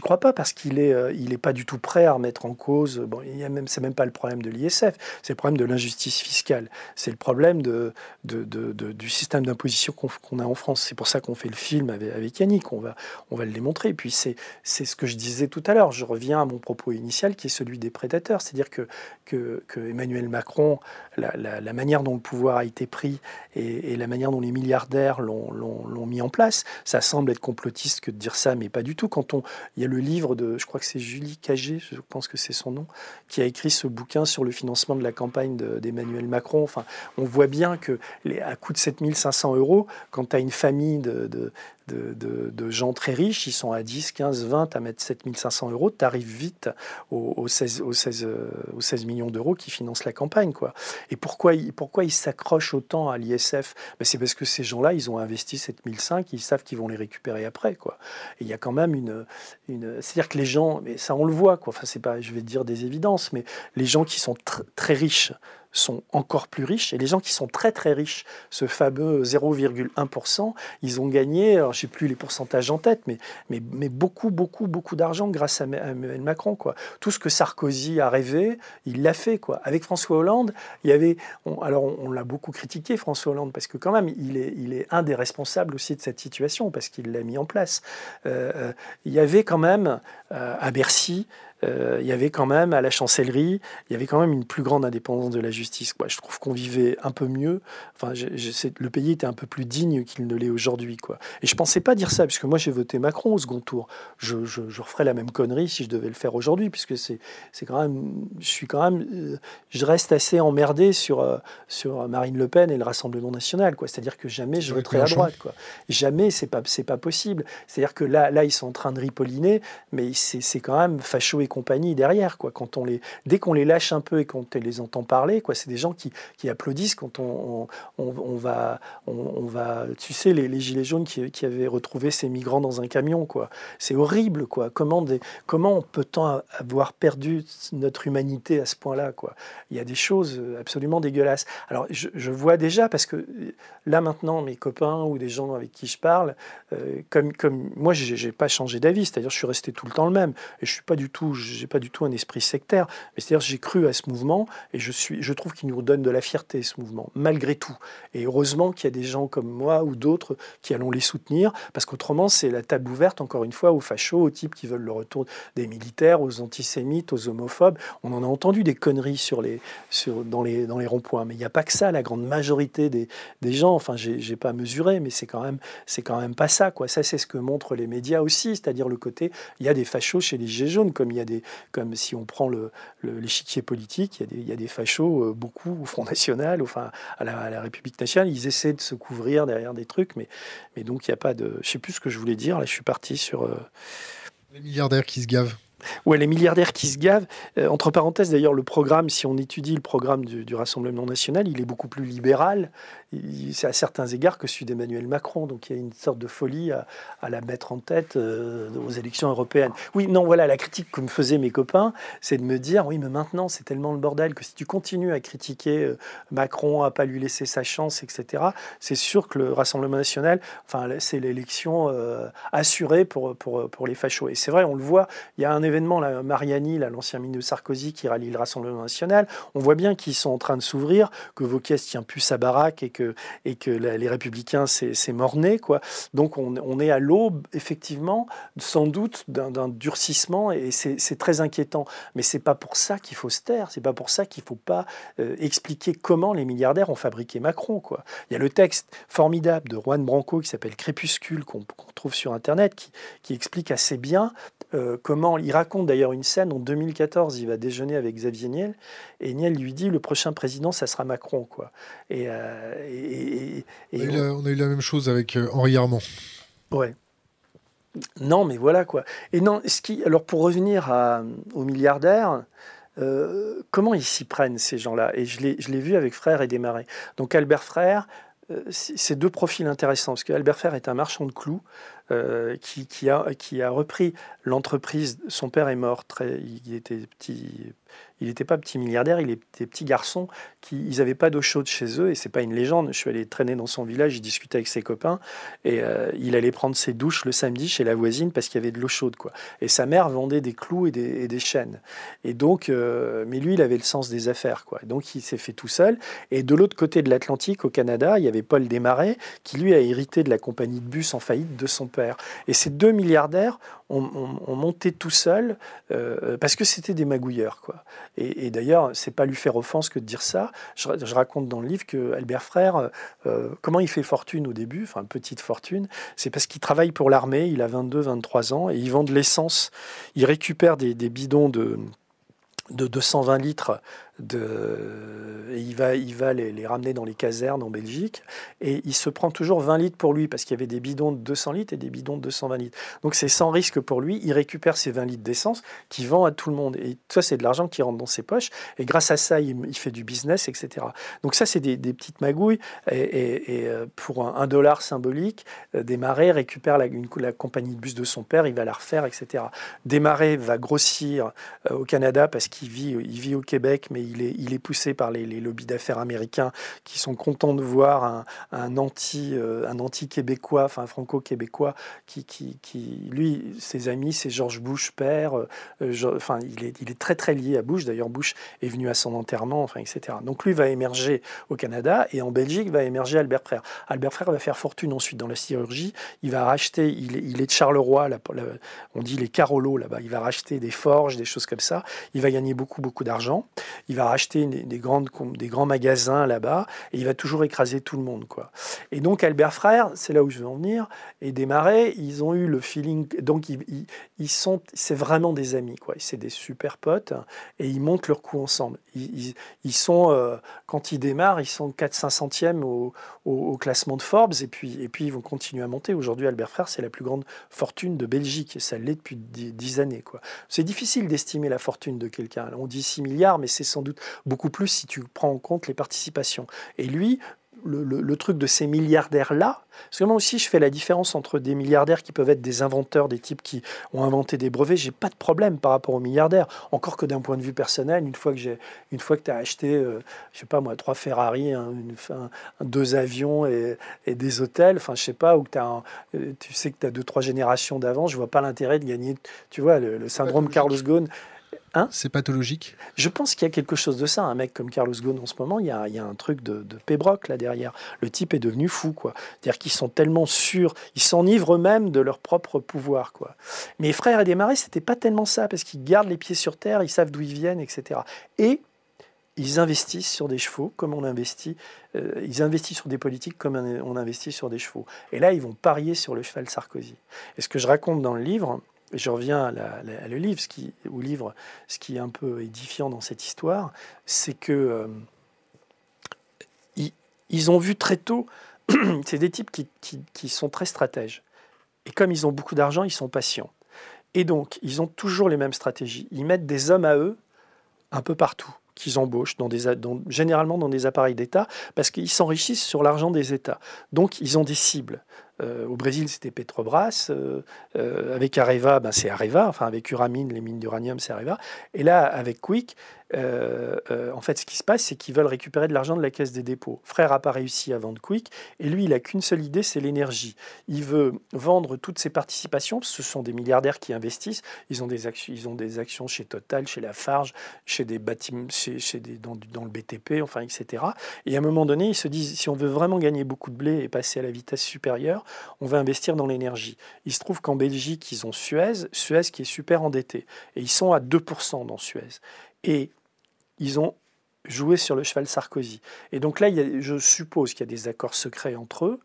crois pas parce qu'il est, euh, il est pas du tout prêt à remettre en cause. Bon, il y a même, c'est même pas le problème de l'ISF, c'est le problème de l'injustice fiscale, c'est le problème de, de, de, du système d'imposition qu'on, a en France. C'est pour ça qu'on fait le film avec, avec Yannick. On va, on va le démontrer. Et puis c'est, c'est ce que je disais tout à l'heure. Je reviens à mon propos initial qui est celui des prédateurs, c'est-à-dire que, que, que Emmanuel Macron, la, la, la, manière dont le pouvoir a été pris et, et la manière dont les milliardaires l'ont mis en place. Ça semble être complotiste que de dire ça, mais pas du tout. Quand on, il y a le livre de, je crois que c'est Julie Cagé, je pense que c'est son nom, qui a écrit ce bouquin sur le financement de la campagne d'Emmanuel Macron. Enfin, on voit bien que à coût de 7500 euros, quand tu as une famille de, gens très riches, ils sont à 10, 15, 20 à mettre 7500 euros, tu arrives vite aux, 16, aux, 16, aux 16 millions d'euros qui financent la campagne. Quoi. Et pourquoi, pourquoi ils s'accrochent autant à l'ISF ben C'est parce que ces gens-là, ils ont investi 7005, ils savent qu'ils vont les récupérer après. Quoi. Et il y a quand même une... une C'est-à-dire que les gens, mais ça on le voit, quoi. Enfin, pas, je vais dire des évidences, mais les gens qui sont très riches sont encore plus riches. Et les gens qui sont très très riches, ce fameux 0,1%, ils ont gagné, alors je ne sais plus les pourcentages en tête, mais, mais, beaucoup, beaucoup, beaucoup d'argent grâce à Emmanuel Macron. Quoi. Tout ce que Sarkozy a rêvé, il l'a fait. Quoi. Avec François Hollande, il y avait... alors on, l'a beaucoup critiqué, François Hollande, parce que quand même, il est, il est un des responsables aussi de cette situation, parce qu'il l'a mis en place. Euh, euh, il y avait quand même euh, à Bercy euh, il y avait quand même à la chancellerie, il y avait quand même une plus grande indépendance de la justice. Quoi. Je trouve qu'on vivait un peu mieux. Enfin, le pays était un peu plus digne qu'il ne l'est aujourd'hui. Quoi. Et je pensais pas dire ça, puisque moi j'ai voté Macron au second tour. Je, je, referais la même connerie si je devais le faire aujourd'hui, puisque c'est, c'est quand même, je suis quand même, euh, je reste assez emmerdé sur, euh, sur Marine Le Pen et le Rassemblement national. Quoi. C'est-à-dire que jamais je voterai à droite. Quoi. Jamais, c'est pas, c'est pas possible. C'est-à-dire que là, là, ils sont en train de ripolliner, mais c'est, c'est quand même facho et compagnie derrière. Quoi. Quand on les, dès qu'on les lâche un peu et qu'on les entend parler, quoi, c'est des gens qui, qui applaudissent quand on, on, va, on, va, tu sais, les, gilets jaunes qui, qui, avaient retrouvé ces migrants dans un camion, quoi. C'est horrible, quoi. Comment, des, comment peut-on avoir perdu notre humanité à ce point-là, quoi? Il y a des choses absolument dégueulasses. Alors, je, vois déjà parce que là maintenant, mes copains ou des gens avec qui je parle, euh, comme, comme moi, j'ai pas changé d'avis. C'est-à-dire, je suis resté tout le temps le même et je suis pas du tout j'ai pas du tout un esprit sectaire, mais c'est-à-dire j'ai cru à ce mouvement et je suis, je trouve qu'il nous donne de la fierté ce mouvement, malgré tout. Et heureusement qu'il y a des gens comme moi ou d'autres qui allons les soutenir, parce qu'autrement c'est la table ouverte encore une fois aux fachos, aux types qui veulent le retour des militaires, aux antisémites, aux homophobes. On en a entendu des conneries sur les, sur, dans les, dans les ronds-points, mais il n'y a pas que ça. La grande majorité des, des gens, enfin j'ai pas mesuré, mais c'est quand même quand même pas ça quoi. Ça c'est ce que montrent les médias aussi, c'est-à-dire le côté il y a des fachos chez les gilets jaunes, comme il y a des comme si on prend l'échiquier le, politique, il y, a des, il y, a des, fachos, euh, beaucoup au Front National, enfin à la, République nationale, ils essaient de se couvrir derrière des trucs, mais, mais donc il n'y a pas de... Je sais plus ce que je voulais dire, là je suis parti sur... Euh, les milliardaires qui se gavent. Ouais, les milliardaires qui se gavent. Euh, entre parenthèses, d'ailleurs, le programme, si on étudie le programme du, Rassemblement national, il est beaucoup plus libéral c'est à certains égards que celui d'Emmanuel Macron. Donc il y a une sorte de folie à, la mettre en tête euh, aux élections européennes. Oui, non, voilà, la critique que me faisaient mes copains, c'est de me dire, oui, mais maintenant c'est tellement le bordel que si tu continues à critiquer euh, Macron, à pas lui laisser sa chance, etc., c'est sûr que le Rassemblement national, enfin, c'est l'élection assurée pour, pour, pour les fachos. Et c'est vrai, on le voit, il y a un, événement, là, Mariani, l'ancien ministre Sarkozy, qui rallie le Rassemblement national, on voit bien qu'ils sont en train de s'ouvrir, que Vauquiez tient plus sa baraque et que, les Républicains, c'est morné. Donc on, est à l'aube, effectivement, sans doute, d'un durcissement, et c'est très inquiétant. Mais c'est pas pour ça qu'il faut se taire, c'est pas pour ça qu'il faut pas euh, expliquer comment les milliardaires ont fabriqué Macron. Il y a le texte formidable de Juan Branco qui s'appelle Crépuscule, qu'on trouve sur Internet, qui explique assez bien euh, comment. Il raconte d'ailleurs une scène en 2014, il va déjeuner avec Xavier Niel, et Niel lui dit le prochain président, ça sera Macron. Quoi. Et, euh, on, a eu la, même chose avec euh, Henri Armand. Ouais. Non, mais voilà quoi. Et non, ce qui, alors pour revenir à, aux milliardaires, comment ils s'y prennent ces gens-là? Et je l'ai vu avec Frère et Desmarais. Donc Albert Frère, c'est deux profils intéressants, parce qu'Albert Frère est un marchand de clous euh, qui, a, repris l'entreprise. Son père est mort, il n'était pas petit milliardaire, il était petit garçon. Ils n'avaient pas d'eau chaude chez eux, et c'est pas une légende. Je suis allé traîner dans son village, il discutait avec ses copains, et euh, il allait prendre ses douches le samedi chez la voisine parce qu'il y avait de l'eau chaude. Et sa mère vendait des clous et des, et des chaînes. Et donc, euh, mais lui, il avait le sens des affaires, quoi. Donc, il s'est fait tout seul. Et de l'autre côté de l'Atlantique, au Canada, il y avait Paul Desmarais, qui lui a hérité de la compagnie de bus en faillite de son père. Et ces deux milliardaires ont, monté tout seuls euh, parce que c'était des magouilleurs. Quoi. Et, d'ailleurs, c'est pas lui faire offense que de dire ça. Je, raconte dans le livre que Albert Frère, euh, comment il fait fortune au début, enfin petite fortune, c'est parce qu'il travaille pour l'armée, il a 22-23 ans, et il vend de l'essence, il récupère des, des bidons de de 220 litres et il va, il va les, ramener dans les casernes en Belgique. Et il se prend toujours 20 litres pour lui, parce qu'il y avait des bidons de 200 litres et des bidons de 220 litres. Donc c'est sans risque pour lui. Il récupère ces 20 litres d'essence qu'il vend à tout le monde. Et ça, c'est de l'argent qui rentre dans ses poches. Et grâce à ça, il, fait du business, etc. Donc ça, c'est des, petites magouilles. Et, euh, pour un, dollar symbolique, euh, Desmarais récupère la, la compagnie de bus de son père, il va la refaire, etc. Desmarais va grossir euh, au Canada parce qu'il vit, il vit au Québec, mais il est, poussé par les, lobbies d'affaires américains qui sont contents de voir un, anti, euh, un anti-québécois, enfin franco-québécois, qui, lui, ses amis, c'est George Bush père, euh, enfin il est, il est très très lié à Bush. D'ailleurs, Bush est venu à son enterrement, enfin etc. Donc lui va émerger au Canada et en Belgique va émerger Albert Frère. Albert Frère va faire fortune ensuite dans la chirurgie. Il va racheter, il est, il est de Charleroi, on dit les Carolos là-bas. Il va racheter des forges, des choses comme ça. Il va gagner beaucoup beaucoup d'argent. Il va racheter des, grandes, des grands magasins là-bas et il va toujours écraser tout le monde. Quoi. Et donc Albert Frère, c'est là où je veux en venir, et Desmarais, ils ont eu le feeling, donc ils, ils, sont, c'est vraiment des amis, quoi. c'est des super potes et ils montent leur coup ensemble. Ils, ils, sont, euh, quand ils démarrent, ils sont 4-5 centièmes au, au, classement de Forbes et puis, et puis ils vont continuer à monter. Aujourd'hui, Albert Frère, c'est la plus grande fortune de Belgique ça l'est depuis 10 années. Quoi. C'est difficile d'estimer la fortune de quelqu'un. On dit 6 milliards, mais c'est sans doute beaucoup plus si tu prends en compte les participations. Et lui, le, truc de ces milliardaires-là, parce que moi aussi je fais la différence entre des milliardaires qui peuvent être des inventeurs, des types qui ont inventé des brevets, j'ai pas de problème par rapport aux milliardaires. Encore que d'un point de vue personnel, une fois que j'ai, une fois que tu as acheté, euh, je sais pas moi, trois Ferrari, deux avions et, des hôtels, enfin je sais pas, ou que as euh, tu sais que tu as deux, trois générations d'avance, je vois pas l'intérêt de gagner, tu vois, le, le syndrome Carlos Ghosn. Hein c'est pathologique? Je pense qu'il y a quelque chose de ça. Un mec comme Carlos Ghosn en ce moment, il y a, un truc de, de pébroc là derrière. Le type est devenu fou, quoi. C'est-à-dire qu'ils sont tellement sûrs, ils s'enivrent eux-mêmes de leur propre pouvoir, quoi. Mes frères et Desmarais, c'était pas tellement ça, parce qu'ils gardent les pieds sur terre, ils savent d'où ils viennent, etc. Et ils investissent sur des chevaux comme on investit, euh, ils investissent sur des politiques comme on investit sur des chevaux. Et là, ils vont parier sur le cheval Sarkozy. Et ce que je raconte dans le livre, je reviens à, le livre, au livre, ce qui est un peu édifiant dans cette histoire, c'est que euh, ils, ont vu très tôt, c'est des types qui, sont très stratèges. Et comme ils ont beaucoup d'argent, ils sont patients. Et donc, ils ont toujours les mêmes stratégies. Ils mettent des hommes à eux un peu partout qu'ils embauchent, généralement dans des appareils d'État, parce qu'ils s'enrichissent sur l'argent des États. Donc, ils ont des cibles. Au Brésil, c'était Petrobras. avec Areva, ben, c'est Areva. Enfin, avec Uramine, les mines d'uranium, c'est Areva. Et là, avec Quick, euh, euh, en fait, ce qui se passe, c'est qu'ils veulent récupérer de l'argent de la caisse des dépôts. Frère n'a pas réussi à vendre Quick, et lui, il a qu'une seule idée, c'est l'énergie. Il veut vendre toutes ses participations. Ce sont des milliardaires qui investissent. Ils ont des actions, ils ont des actions chez Total, chez Lafarge, chez des chez, des, dans, dans, le BTP, enfin, etc. Et à un moment donné, ils se disent, si on veut vraiment gagner beaucoup de blé et passer à la vitesse supérieure, on va investir dans l'énergie. Il se trouve qu'en Belgique, ils ont Suez, Suez qui est super endetté, et ils sont à 2% dans Suez. Et ils ont joué sur le cheval Sarkozy. Et donc là, je suppose qu'il y a des accords secrets entre eux,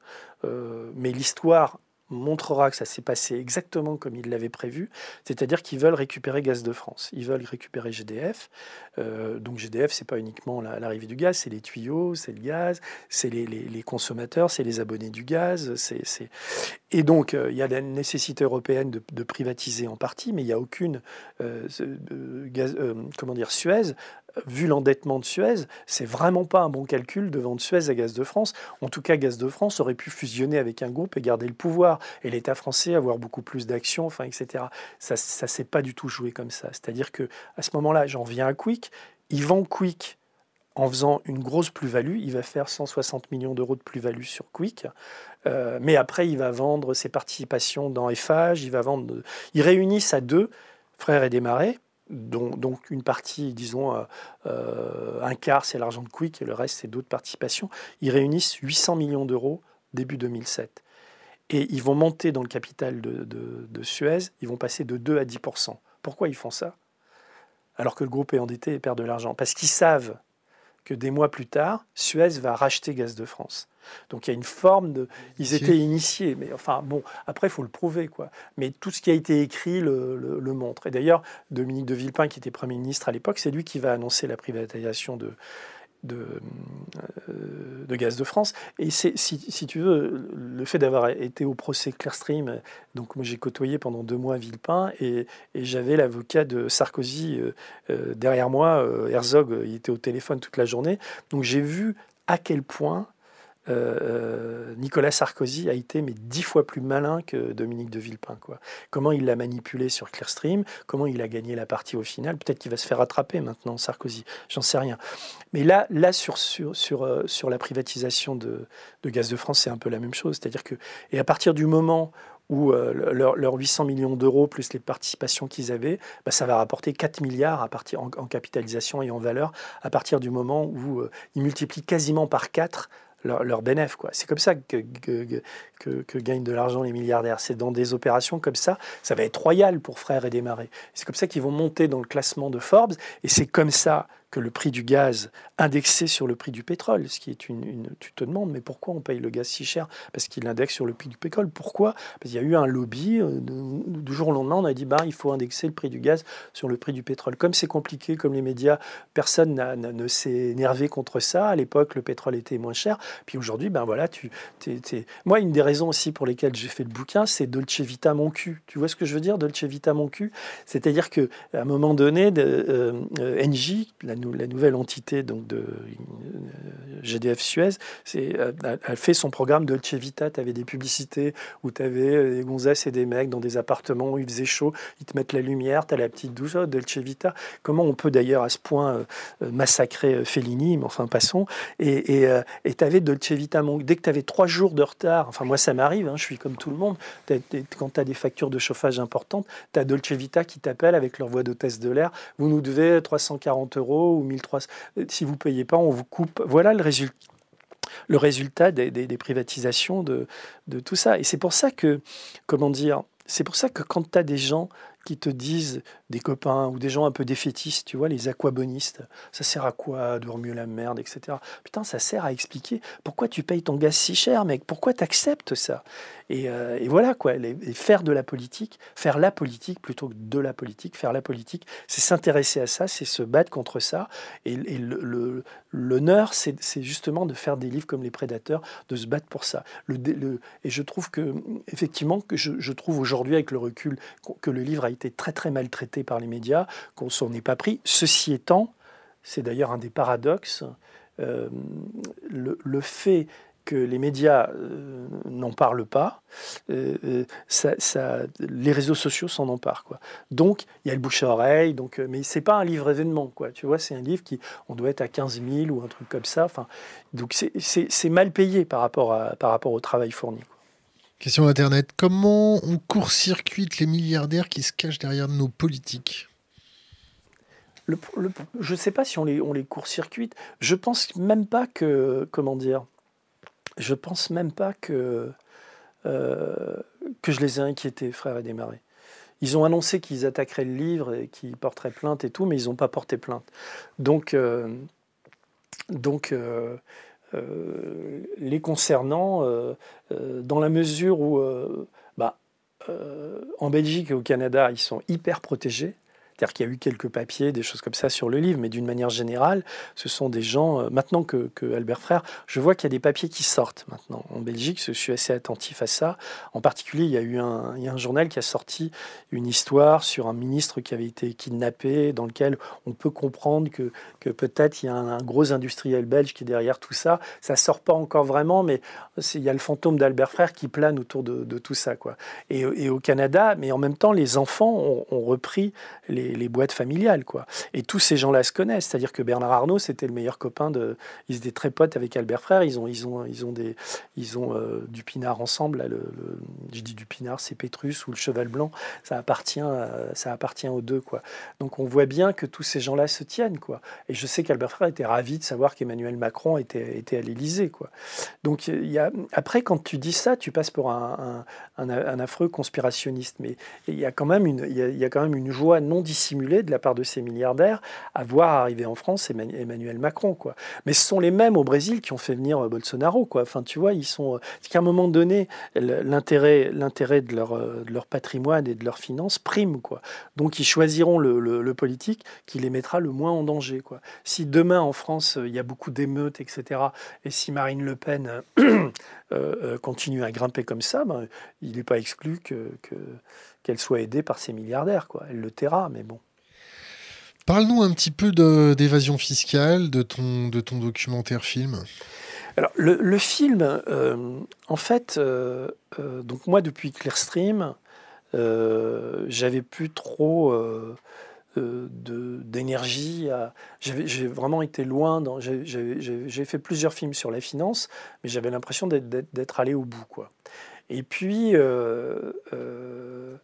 euh, mais l'histoire montrera que ça s'est passé exactement comme ils l'avaient prévu, c'est-à-dire qu'ils veulent récupérer Gaz de France, ils veulent récupérer GDF. Euh, donc GDF, c'est pas uniquement l'arrivée du gaz, c'est les tuyaux, c'est le gaz, c'est les, consommateurs, c'est les abonnés du gaz. c'est Et donc euh, il y a la nécessité européenne de, privatiser en partie, mais il n'y a aucune gaz, comment dire Suez vu l'endettement de Suez, c'est vraiment pas un bon calcul de vendre Suez à Gaz de France. En tout cas, Gaz de France aurait pu fusionner avec un groupe et garder le pouvoir, et l'État français avoir beaucoup plus d'actions, enfin, etc. Ça, ne s'est pas du tout joué comme ça. C'est-à-dire que à ce moment-là, j'en viens à Quick. Il vend Quick en faisant une grosse plus-value. Il va faire 160 millions d'euros de plus-value sur Quick. Euh, mais après, il va vendre ses participations dans FH. Il va vendre. Ils réunissent à deux, frères et démarrés donc une partie, disons, euh, euh, un quart, c'est l'argent de Quick et le reste, c'est d'autres participations. Ils réunissent 800 millions d'euros début 2007. Et ils vont monter dans le capital de, Suez, ils vont passer de 2 à 10% Pourquoi ils font ça? Alors que le groupe est endetté et perd de l'argent Parce qu'ils savent que des mois plus tard, Suez va racheter Gaz de France. Donc il y a une forme de. Ils étaient initiés, mais enfin bon, après il faut le prouver quoi. Mais tout ce qui a été écrit le, le montre. Et d'ailleurs, Dominique de Villepin, qui était Premier ministre à l'époque, c'est lui qui va annoncer la privatisation de, de, euh, de, Gaz de France. Et si, si, tu veux, le fait d'avoir été au procès Clearstream, donc moi j'ai côtoyé pendant deux mois Villepin et, et j'avais l'avocat de Sarkozy euh, euh, derrière moi, Herzog, il était au téléphone toute la journée. Donc j'ai vu à quel point euh, euh, Nicolas Sarkozy a été mais dix fois plus malin que Dominique de Villepin. Comment il l'a manipulé sur Clearstream, comment il a gagné la partie au final. Peut-être qu'il va se faire attraper maintenant, Sarkozy, j'en sais rien. Mais là, là sur, sur, sur, euh, sur la privatisation de, de, Gaz de France, c'est un peu la même chose. C'est-à-dire que, et à partir du moment où leurs leur 800 millions d'euros plus les participations qu'ils avaient, bah, ça va rapporter 4 milliards à partir, en, capitalisation et en valeur à partir du moment où ils multiplient quasiment par 4 leur, leur bénéfice. C'est comme ça que, que, gagnent de l'argent les milliardaires. C'est dans des opérations comme ça. Ça va être royal pour Frères et Démarrer. C'est comme ça qu'ils vont monter dans le classement de Forbes. Et c'est comme ça que le prix du gaz indexé sur le prix du pétrole, ce qui est une, tu te demandes, mais pourquoi on paye le gaz si cher? Parce qu'il indexe sur le prix du pétrole. Pourquoi? Parce qu'il y a eu un lobby. Euh, du jour au lendemain, on a dit, bah, il faut indexer le prix du gaz sur le prix du pétrole. Comme c'est compliqué, comme les médias, personne ne s'est énervé contre ça. À l'époque, le pétrole était moins cher. Puis aujourd'hui, ben voilà, tu, moi, une des raisons aussi pour lesquelles j'ai fait le bouquin, c'est Dolce Vita mon cul. Tu vois ce que je veux dire, Dolce Vita mon cul? C'est-à-dire qu'à un moment donné, de, euh, euh, NJ, la nouvelle entité donc de euh, GDF Suez, elle fait son programme de Vita. Tu avais des publicités où tu avais des gonzesses et des mecs dans des appartements où il faisait chaud, ils te mettent la lumière, tu as la petite douche, oh, Dolce Vita. Comment on peut d'ailleurs à ce point massacrer Fellini, mais enfin passons. Et tu avais Dolce Vita. Dès que tu avais trois jours de retard, enfin moi ça m'arrive, hein, je suis comme tout le monde, quand tu as des factures de chauffage importantes, tu as Dolce Vita qui t'appelle avec leur voix d'hôtesse de l'air, vous nous devez 340 euros ou 1300. Si vous ne payez pas, on vous coupe. Voilà le résultat le résultat des, privatisations de, de, tout ça. Et c'est pour ça que, comment dire, c'est pour ça que quand tu as des gens qui te disent, des copains ou des gens un peu défaitistes, tu vois, les aquabonistes, ça sert à quoi de remuer la merde, etc. Putain, ça sert à expliquer pourquoi tu payes ton gaz si cher, mec, pourquoi tu acceptes ça? Et, euh, et, voilà, quoi, faire de la politique, faire la politique plutôt que de la politique, faire la politique, c'est s'intéresser à ça, c'est se battre contre ça. Et, et l'honneur, c'est justement de faire des livres comme Les Prédateurs, de se battre pour ça. Le, le, et je trouve que, effectivement, que je, je trouve aujourd'hui, avec le recul, que le livre a été très très maltraité par les médias, qu'on s'en est pas pris. Ceci étant, c'est d'ailleurs un des paradoxes, euh, le, fait que les médias n'en parlent pas, ça, les réseaux sociaux s'en emparent. Quoi. Donc, il y a le bouche à oreille, donc, mais c'est pas un livre événement. Quoi. Tu vois, c'est un livre qui, on doit être à 15 000 ou un truc comme ça. Donc, c'est mal payé par rapport, à, par rapport au travail fourni. Question Internet. Comment on court-circuite les milliardaires qui se cachent derrière nos politiques? Je ne sais pas si on les, court-circuite. Je pense même pas que. Comment dire Je pense même pas que. Euh, je les ai inquiétés, frère et démarré. Ils ont annoncé qu'ils attaqueraient le livre et qu'ils porteraient plainte et tout, mais ils n'ont pas porté plainte. Donc, donc euh, euh, les concernant euh, euh, dans la mesure où, bah, en Belgique et au Canada, ils sont hyper protégés. C'est-à-dire qu'il y a eu quelques papiers, des choses comme ça sur le livre, mais d'une manière générale, ce sont des gens, euh, maintenant que, Albert Frère, je vois qu'il y a des papiers qui sortent maintenant en Belgique, je suis assez attentif à ça. En particulier, il y a eu un, journal qui a sorti une histoire sur un ministre qui avait été kidnappé, dans lequel on peut comprendre que, que peut-être il y a un, gros industriel belge qui est derrière tout ça. Ça sort pas encore vraiment, mais il y a le fantôme d'Albert Frère qui plane autour de, tout ça. Quoi. Et, au Canada, mais en même temps, les enfants ont repris les les, boîtes familiales, quoi. Et tous ces gens-là se connaissent. C'est-à-dire que Bernard Arnault, c'était le meilleur copain de. Ils étaient très potes avec Albert Frère. Ils ont, ils ont, ils ont des, ils ont euh, du pinard ensemble. le, je dis du pinard, c'est Pétrus ou le Cheval Blanc. Ça appartient, euh, ça appartient aux deux, quoi. Donc on voit bien que tous ces gens-là se tiennent, quoi. Et je sais qu'Albert Frère était ravi de savoir qu'Emmanuel Macron était, était à l'Élysée, quoi. Donc il y après, quand tu dis ça, tu passes pour un, un, affreux conspirationniste. Mais il y a quand même une, il y a quand même une joie non dissimulé de la part de ces milliardaires à voir arriver en France Emmanuel Macron. Quoi. Mais ce sont les mêmes au Brésil qui ont fait venir euh, Bolsonaro. Quoi. Enfin, tu vois, ils sont. Euh, qu'à un moment donné, l'intérêt, l'intérêt de, leur, euh, de leur patrimoine et de leurs finances prime. Quoi. Donc, ils choisiront le, le, politique qui les mettra le moins en danger. Quoi. Si demain en France, il y a beaucoup d'émeutes, etc., et si Marine Le Pen continue à grimper comme ça, ben, il n'est pas exclu que qu'elle soit aidée par ces milliardaires. Quoi. Elle le taira, mais bon. Parle-nous un petit peu d'évasion fiscale, de ton, de ton documentaire film. Alors, le, film, euh, en fait, euh, euh, donc moi, depuis Clearstream, j'avais plus trop d'énergie. J'ai vraiment été loin. J'ai fait plusieurs films sur la finance, mais j'avais l'impression d'être allé au bout. Quoi. Et puis, euh, euh,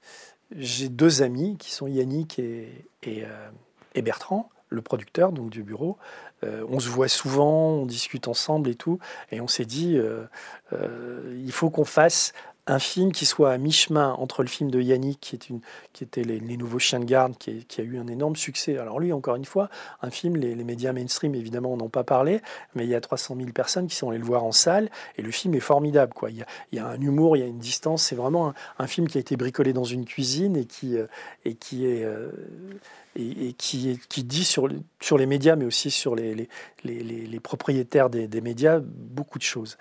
j'ai deux amis qui sont Yannick et, euh, Bertrand, le producteur donc du bureau. on se voit souvent, on discute ensemble et tout. Et on s'est dit, il faut qu'on fasse un film qui soit à mi-chemin entre le film de Yannick, qui, était les, Nouveaux Chiens de Garde, qui, a eu un énorme succès. Alors lui, encore une fois, un film, les, médias mainstream, évidemment, n'ont pas parlé, mais il y a 300 000 personnes qui sont allées le voir en salle, et le film est formidable. Il, y a, un humour, il y a une distance, c'est vraiment un, film qui a été bricolé dans une cuisine et qui, dit sur, les médias, mais aussi sur les, propriétaires des, médias, beaucoup de choses.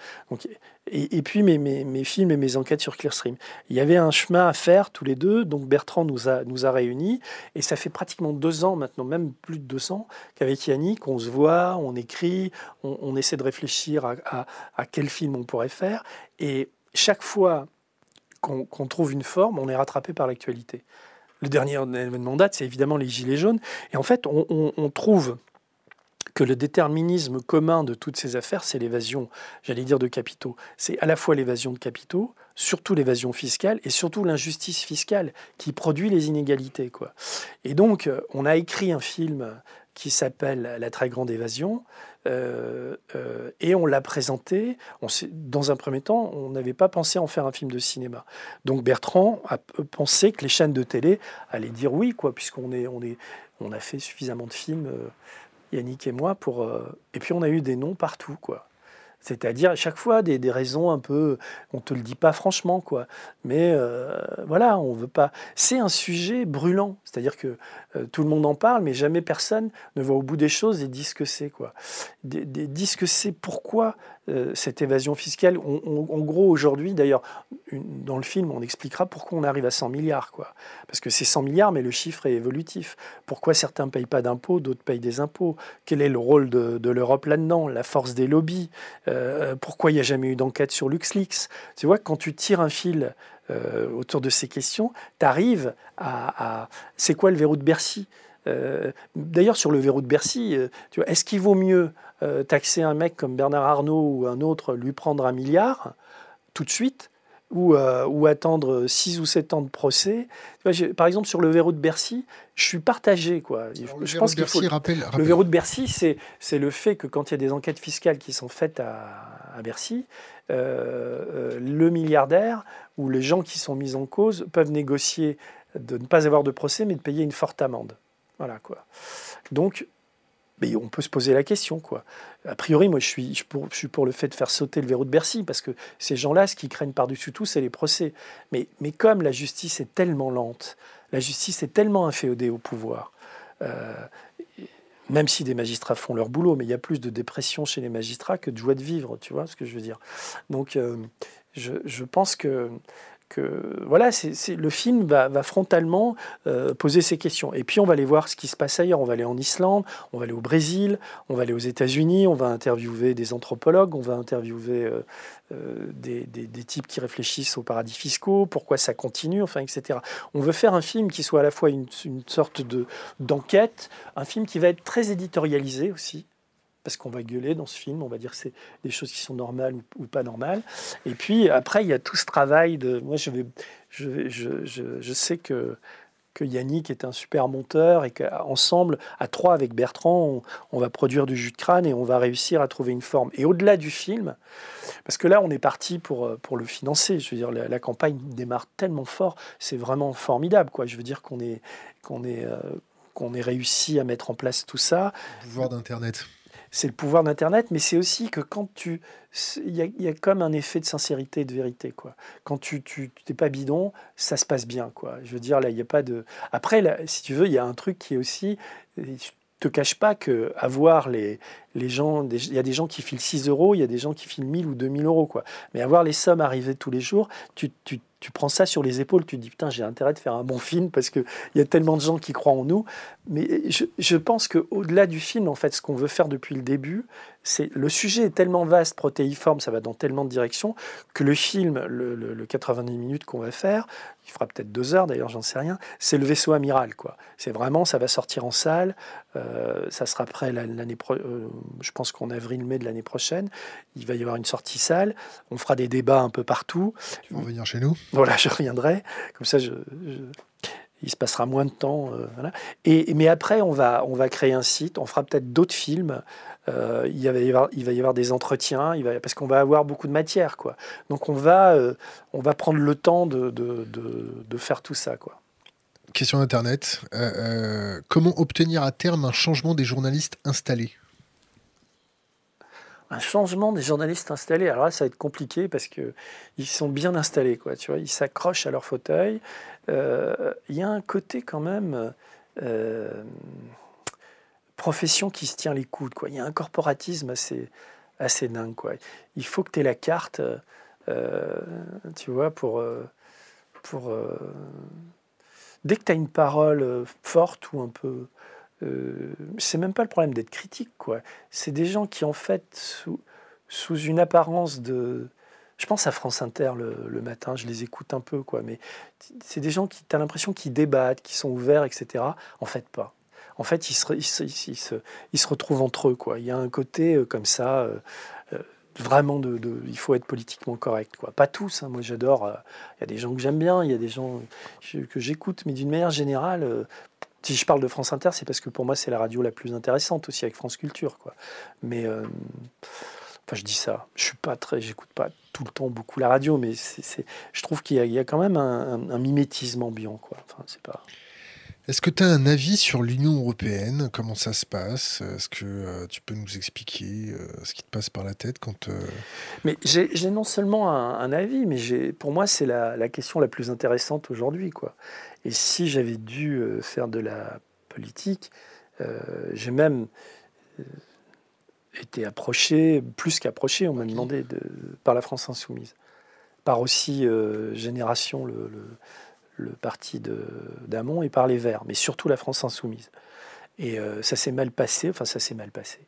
Et, puis mes, films et mes enquêtes sur Clearstream. Il y avait un chemin à faire tous les deux, donc Bertrand nous a, nous a réunis, et ça fait pratiquement deux ans maintenant, même plus de deux ans, qu'avec Yannick, on se voit, on écrit, on, essaie de réfléchir à, quel film on pourrait faire, et chaque fois qu'on trouve une forme, on est rattrapé par l'actualité. Le dernier événement date, c'est évidemment les Gilets jaunes. Et en fait, on, trouve que le déterminisme commun de toutes ces affaires, c'est l'évasion, j'allais dire, de capitaux. C'est à la fois l'évasion de capitaux, surtout l'évasion fiscale, et surtout l'injustice fiscale qui produit les inégalités. Quoi. Et donc, euh, on a écrit un film qui s'appelle La très grande évasion, euh, euh, et on l'a présenté. Dans un premier temps, on n'avait pas pensé en faire un film de cinéma. Donc Bertrand a pensé que les chaînes de télé allaient dire oui, quoi, puisqu'on est, on est, on a fait suffisamment de films, Yannick et moi, pour. et puis on a eu des noms partout, quoi. C'est-à-dire à chaque fois des, raisons un peu, on te le dit pas franchement quoi, mais voilà, on veut pas. C'est un sujet brûlant, c'est-à-dire que euh, tout le monde en parle, mais jamais personne ne va au bout des choses et dit ce que c'est. Quoi. Dit ce que c'est pourquoi euh, cette évasion fiscale. en gros, aujourd'hui, d'ailleurs, dans le film, on expliquera pourquoi on arrive à 100 milliards. Quoi. Parce que c'est 100 milliards, mais le chiffre est évolutif. Pourquoi certains ne payent pas d'impôts, d'autres payent des impôts? Quel est le rôle de, l'Europe là-dedans? La force des lobbies? Pourquoi il n'y a jamais eu d'enquête sur LuxLeaks? Tu vois, quand tu tires un fil autour de ces questions, tu arrives à, c'est quoi le verrou de Bercy? D'ailleurs, sur le verrou de Bercy, tu vois, est-ce qu'il vaut mieux taxer un mec comme Bernard Arnault ou un autre, lui prendre un milliard tout de suite, ou, euh, ou, attendre 6 ou 7 ans de procès? Par exemple, sur le verrou de Bercy, je suis partagé. Quoi. je pense qu'il faut... Le verrou de Bercy, c'est le fait que quand il y a des enquêtes fiscales qui sont faites à, à Bercy, euh, euh, le milliardaire ou les gens qui sont mis en cause peuvent négocier de ne pas avoir de procès, mais de payer une forte amende. Voilà quoi. Donc, mais on peut se poser la question, quoi. A priori, moi, je suis, pour, le fait de faire sauter le verrou de Bercy, parce que ces gens-là, ce qu'ils craignent par-dessus tout, c'est les procès. Mais, comme la justice est tellement lente, la justice est tellement inféodée au pouvoir, euh, même si des magistrats font leur boulot, mais il y a plus de dépression chez les magistrats que de joie de vivre, tu vois ce que je veux dire. Donc, euh, je, pense que que voilà, le film va, frontalement euh, poser ces questions. Et puis on va aller voir ce qui se passe ailleurs. On va aller en Islande, on va aller au Brésil, on va aller aux États-Unis, on va interviewer des anthropologues, on va interviewer euh, euh, des, types qui réfléchissent aux paradis fiscaux, pourquoi ça continue, enfin, etc. On veut faire un film qui soit à la fois une, sorte de, d'enquête, un film qui va être très éditorialisé aussi parce qu'on va gueuler dans ce film, on va dire c'est des choses qui sont normales ou, pas normales. Et puis après, il y a tout ce travail de. Moi, je, sais que, Yannick est un super monteur et qu'ensemble, à trois avec Bertrand, on, va produire du jus de crâne et on va réussir à trouver une forme. Et au-delà du film, parce que là, on est parti pour, pour le financer. Je veux dire, la, campagne démarre tellement fort, c'est vraiment formidable. Quoi. Je veux dire qu'on est, qu'on est, euh, qu'on ait réussi à mettre en place tout ça. Le pouvoir d'Internet c'est le pouvoir d'Internet, mais c'est aussi que quand tu... Il y, a, comme un effet de sincérité et de vérité. Quoi. Quand tu n'es pas bidon, ça se passe bien. Quoi. Je veux dire, là, il n'y a pas de... Après, si tu veux, il y a un truc qui est aussi... Je te cache pas que avoir les, il y a des gens qui filent 6 euros, il y a des gens qui filent 1000 ou 2000 euros. Quoi. Mais avoir les sommes arriver tous les jours, tu, tu, tu prends ça sur les épaules, tu te dis putain, j'ai intérêt de faire un bon film parce qu'il y a tellement de gens qui croient en nous. Mais je, je pense qu'au-delà du film, en fait, ce qu'on veut faire depuis le début, c'est le sujet est tellement vaste, protéiforme, ça va dans tellement de directions que le film, le, le, 90 minutes qu'on va faire, il fera peut-être deux heures d'ailleurs, j'en sais rien, c'est le vaisseau amiral. quoi. C'est vraiment, ça va sortir en salle, euh, ça sera prêt l'année prochaine, euh, je pense qu'en avril-mai de l'année prochaine, il va y avoir une sortie salle, on fera des débats un peu partout. Tu vas venir chez nous? Voilà, je reviendrai, comme ça je, il se passera moins de temps. Euh, et, mais après, on va, on va créer un site, on fera peut-être d'autres films. Euh, il, va y avoir, il va y avoir des entretiens, il va, parce qu'on va avoir beaucoup de matière. Quoi. Donc on va, euh, on va prendre le temps de, de, de, faire tout ça. Quoi. Question d'Internet. comment obtenir à terme un changement des journalistes installés? Un changement des journalistes installés. Alors là, ça va être compliqué parce que ils sont bien installés, quoi. Tu vois, ils s'accrochent à leur fauteuil. Euh, il y a un côté quand même euh, profession qui se tient les coudes, quoi. Il y a un corporatisme assez assez dingue, quoi. Il faut que tu aies la carte, euh, tu vois, pour pour dès que tu as une parole forte ou un peu euh, c'est même pas le problème d'être critique, quoi. C'est des gens qui, en fait, sous, sous une apparence de. Je pense à France Inter le, matin, je les écoute un peu, quoi. Mais c'est des gens qui, tu as l'impression qu'ils débattent, qui sont ouverts, etc. En fait, pas. En fait, ils se, ils se, ils se, retrouvent entre eux, quoi. Il y a un côté euh, comme ça. Euh, vraiment de, il faut être politiquement correct quoi pas tous hein. moi j'adore il y a des gens que j'aime bien il y a des gens que j'écoute mais d'une manière générale si je parle de France Inter, c'est parce que pour moi, c'est la radio la plus intéressante aussi avec France Culture. Quoi. Mais, euh, enfin, je dis ça. Je suis pas très, j'écoute pas tout le temps beaucoup la radio, mais je trouve qu'il y, a, quand même un, mimétisme ambiant. Quoi. Enfin, c'est pas. Est-ce que tu as un avis sur l'Union européenne? Comment ça se passe? Est-ce que euh, tu peux nous expliquer euh, ce qui te passe par la tête quand... Mais j'ai, non seulement un, avis, mais pour moi, c'est la, la, question la plus intéressante aujourd'hui. Quoi. Et si j'avais dû euh, faire de la politique, euh, j'ai même euh, été approché, plus qu'approché, on m'a demandé de, par la France insoumise, par aussi Génération, le, le, parti d'Amont, et par les Verts, mais surtout la France insoumise. Et ça s'est mal passé, enfin ça s'est mal passé.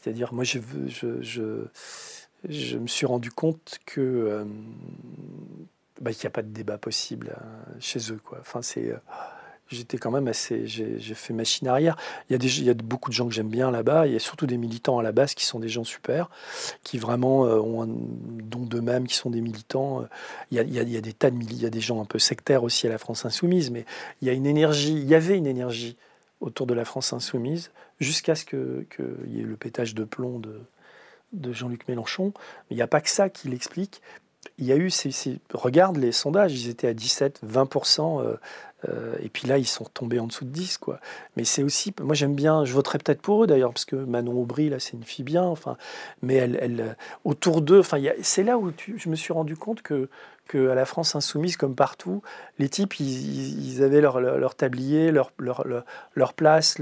C'est-à-dire, moi, je, me suis rendu compte que bah, qu'il n'y a pas de débat possible chez eux. Quoi. Enfin, c'est j'étais quand même assez. J'ai fait machine arrière. Il y, a beaucoup de gens que j'aime bien là-bas. Il y a surtout des militants à la base qui sont des gens super, qui vraiment euh, ont un don d'eux-mêmes, qui sont des militants. Il y, a, des tas de il y a des gens un peu sectaires aussi à la France Insoumise, mais il y a une énergie. Il y avait une énergie autour de la France Insoumise jusqu'à ce qu'il y ait le pétage de plomb de, de Jean-Luc Mélenchon. Mais il n'y a pas que ça qui l'explique. Il y a eu ces, regarde les sondages, ils étaient à 17, 20% euh, et puis là, ils sont tombés en dessous de 10, quoi. Mais c'est aussi, moi j'aime bien, je voterais peut-être pour eux d'ailleurs, parce que Manon Aubry, là, c'est une fille bien, enfin, mais elle, elle autour d'eux, enfin, c'est là où je me suis rendu compte que qu'à la France insoumise, comme partout, les types, ils, avaient leur, leur, tablier, leur, leur, leur place.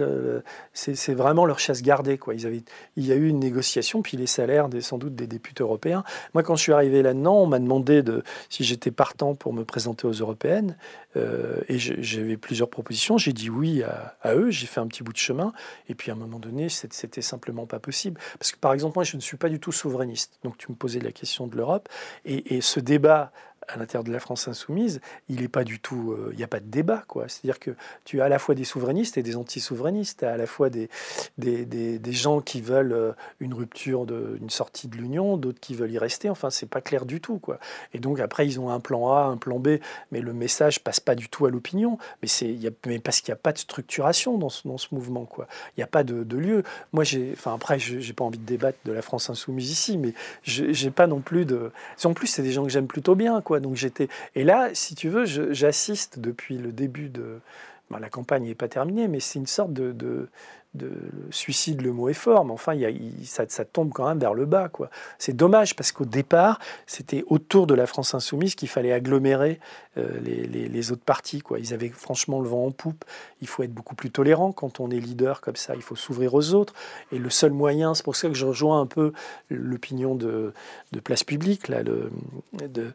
c'est vraiment leur chasse gardée. Quoi. Ils avaient, il y a eu une négociation, puis les salaires, des, sans doute, des députés européens. Moi, quand je suis arrivé là-dedans, on m'a demandé de, si j'étais partant pour me présenter aux européennes. Euh, et j'avais plusieurs propositions. J'ai dit oui à, eux. J'ai fait un petit bout de chemin. Et puis, à un moment donné, c'était simplement pas possible. Parce que, par exemple, moi, je ne suis pas du tout souverainiste. Donc, tu me posais la question de l'Europe. Et ce débat à l'intérieur de la France insoumise, il n'est pas du tout, euh, il n'y a pas de débat, quoi. C'est-à-dire que tu as à la fois des souverainistes et des anti-souverainistes, à la fois des, des, des, gens qui veulent euh, une rupture, une sortie de l'Union, d'autres qui veulent y rester. Enfin, c'est pas clair du tout, quoi. Et donc après, ils ont un plan A, un plan B, mais le message passe pas du tout à l'opinion. Mais c'est, mais parce qu'il n'y a pas de structuration dans ce, dans ce mouvement, quoi. Il n'y a pas de, de, lieu. Moi, j'ai, enfin après, j'ai pas envie de débattre de la France insoumise ici, mais j'ai pas non plus de. En plus, c'est des gens que j'aime plutôt bien, quoi. Donc j'étais. Et là, si tu veux, j'assiste depuis le début de. la campagne n'est pas terminée, mais c'est une sorte de, de, de suicide, le mot est fort, mais enfin, ça, tombe quand même vers le bas. C'est dommage parce qu'au départ, c'était autour de la France insoumise qu'il fallait agglomérer euh, les, autres partis. Ils avaient franchement le vent en poupe. Il faut être beaucoup plus tolérant quand on est leader comme ça. Il faut s'ouvrir aux autres. Et le seul moyen, c'est pour ça que je rejoins un peu l'opinion de, de, Place Publique, de,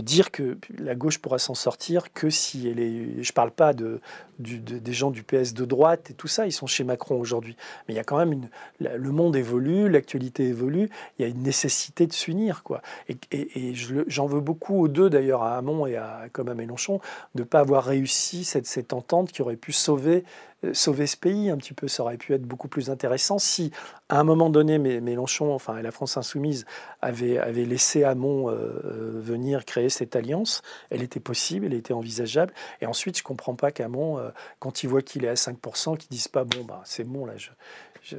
dire que la gauche pourra s'en sortir que si elle est. Je ne parle pas des gens du PS de droite et tout ça. Ils sont chez Aujourd'hui. Mais il y a quand même une. Le monde évolue, l'actualité évolue. Il y a une nécessité de s'unir. quoi. Et, j'en veux beaucoup aux deux, d'ailleurs, à Hamon et à, comme à Mélenchon, de ne pas avoir réussi cette, cette entente qui aurait pu sauver sauver ce pays un petit peu. Ça aurait pu être beaucoup plus intéressant si, à un moment donné, Mélenchon, enfin la France insoumise, avait, avait laissé Hamon euh, euh, venir créer cette alliance. Elle était possible, elle était envisageable. Et ensuite, je comprends pas qu'Hamon, quand il voit qu'il est à 5%, qu'il dise pas, bon, bah, c'est bon, là,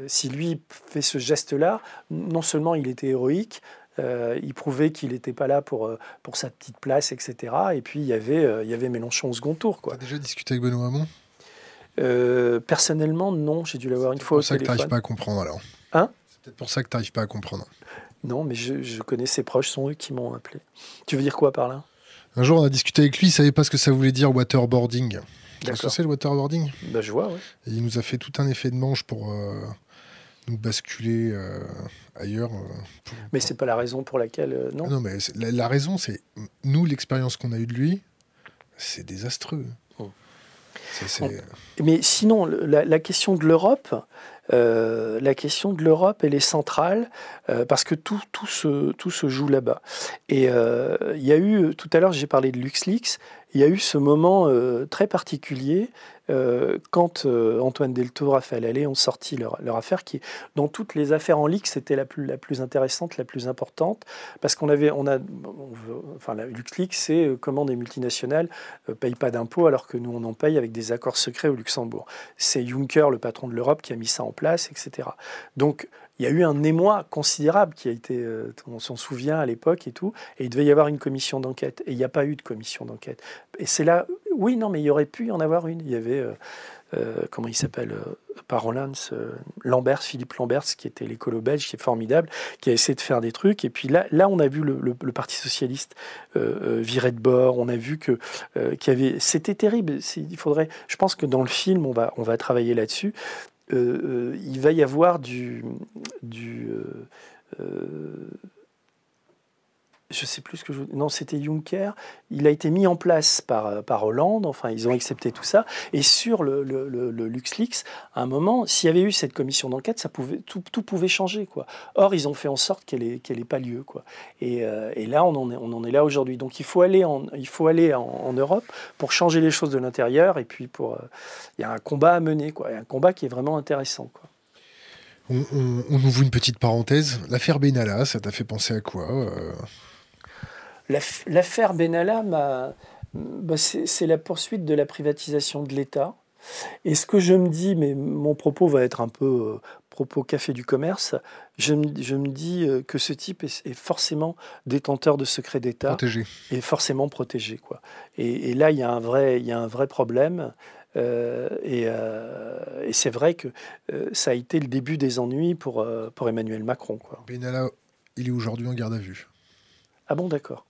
si lui fait ce geste-là, non seulement il était héroïque, il prouvait qu'il n'était pas là pour, pour sa petite place, etc. Et puis il y avait, il y avait Mélenchon au second tour. As déjà discuté avec Benoît Hamon? Euh, personnellement, non, j'ai dû l'avoir une fois au téléphone. C'est pour ça que tu n'arrives pas à comprendre alors. Hein C'est peut-être pour ça que tu n'arrives pas à comprendre. Non, mais je, connais ses proches, sont eux qui m'ont appelé. Tu veux dire quoi par là? Un jour, on a discuté avec lui, il ne savait pas ce que ça voulait dire waterboarding. Tu sais ce que c'est le waterboarding? Bah, Je vois, oui. Et il nous a fait tout un effet de manche pour euh, nous basculer euh, ailleurs. mais ce n'est pas la raison pour laquelle. non, non, mais la raison, c'est nous, l'expérience qu'on a eue de lui, c'est désastreux. Mais sinon, la, question de l'Europe, euh, la question de l'Europe, elle est centrale euh, parce que tout, tout, se, tout se joue là-bas. Et euh, il y a eu, tout à l'heure, j'ai parlé de LuxLeaks, il y a eu ce moment très particulier euh, quand euh, Antoine Deltour, Raphaël Allais ont sorti leur, affaire, qui, dans toutes les affaires en ligue, c'était la plus, intéressante, la plus importante, parce qu'on avait, on a, c'est euh, comment des multinationales ne payent pas d'impôts alors que nous, on en paye avec des accords secrets au Luxembourg. C'est Juncker, le patron de l'Europe, qui a mis ça en place, etc. Donc, il y a eu un émoi considérable qui a été, euh, on s'en souvient à l'époque et tout, et il devait y avoir une commission d'enquête, et il n'y a pas eu de commission d'enquête. Et c'est là, oui, non, mais il aurait pu y en avoir une. Il y avait, euh, euh, comment il s'appelle, par Lambert, Philippe Lambert, qui était l'écolo belge, qui est formidable, qui a essayé de faire des trucs. Et puis là, là on a vu le, Parti socialiste virer de bord. On a vu que y avait, c'était terrible. Il faudrait, je pense que dans le film, on va, on va travailler là-dessus. Euh, euh, il va y avoir du, euh, je sais plus ce que je. Non, c'était Juncker. Il a été mis en place par, euh, par Hollande. Enfin, ils ont accepté tout ça. Et sur le, le, le, LuxLeaks, à un moment, s'il y avait eu cette commission d'enquête, ça pouvait, tout, tout, pouvait changer. Quoi. Or, ils ont fait en sorte qu'elle n'ait pas lieu. Quoi. Et, euh, et, là, on en est, on en est là aujourd'hui. Donc, il faut aller, en, il faut aller en, Europe pour changer les choses de l'intérieur. Et puis, pour, euh, il y a un combat à mener. Quoi. un combat qui est vraiment intéressant. On, ouvre une petite parenthèse. L'affaire Benalla, ça t'a fait penser à quoi L'affaire Benalla, bah, c'est la poursuite de la privatisation de l'État. Et ce que je me dis, mais mon propos va être un peu euh, propos café du commerce, je me, je me dis euh, que ce type est, forcément détenteur de secrets d'État. Protégé. Et forcément protégé. Quoi. Et, là, il y, a un vrai, il y a un vrai problème. Euh, et, et c'est vrai que ça a été le début des ennuis pour, pour Emmanuel Macron. Quoi. Benalla, il est aujourd'hui en garde à vue. Ah bon, d'accord.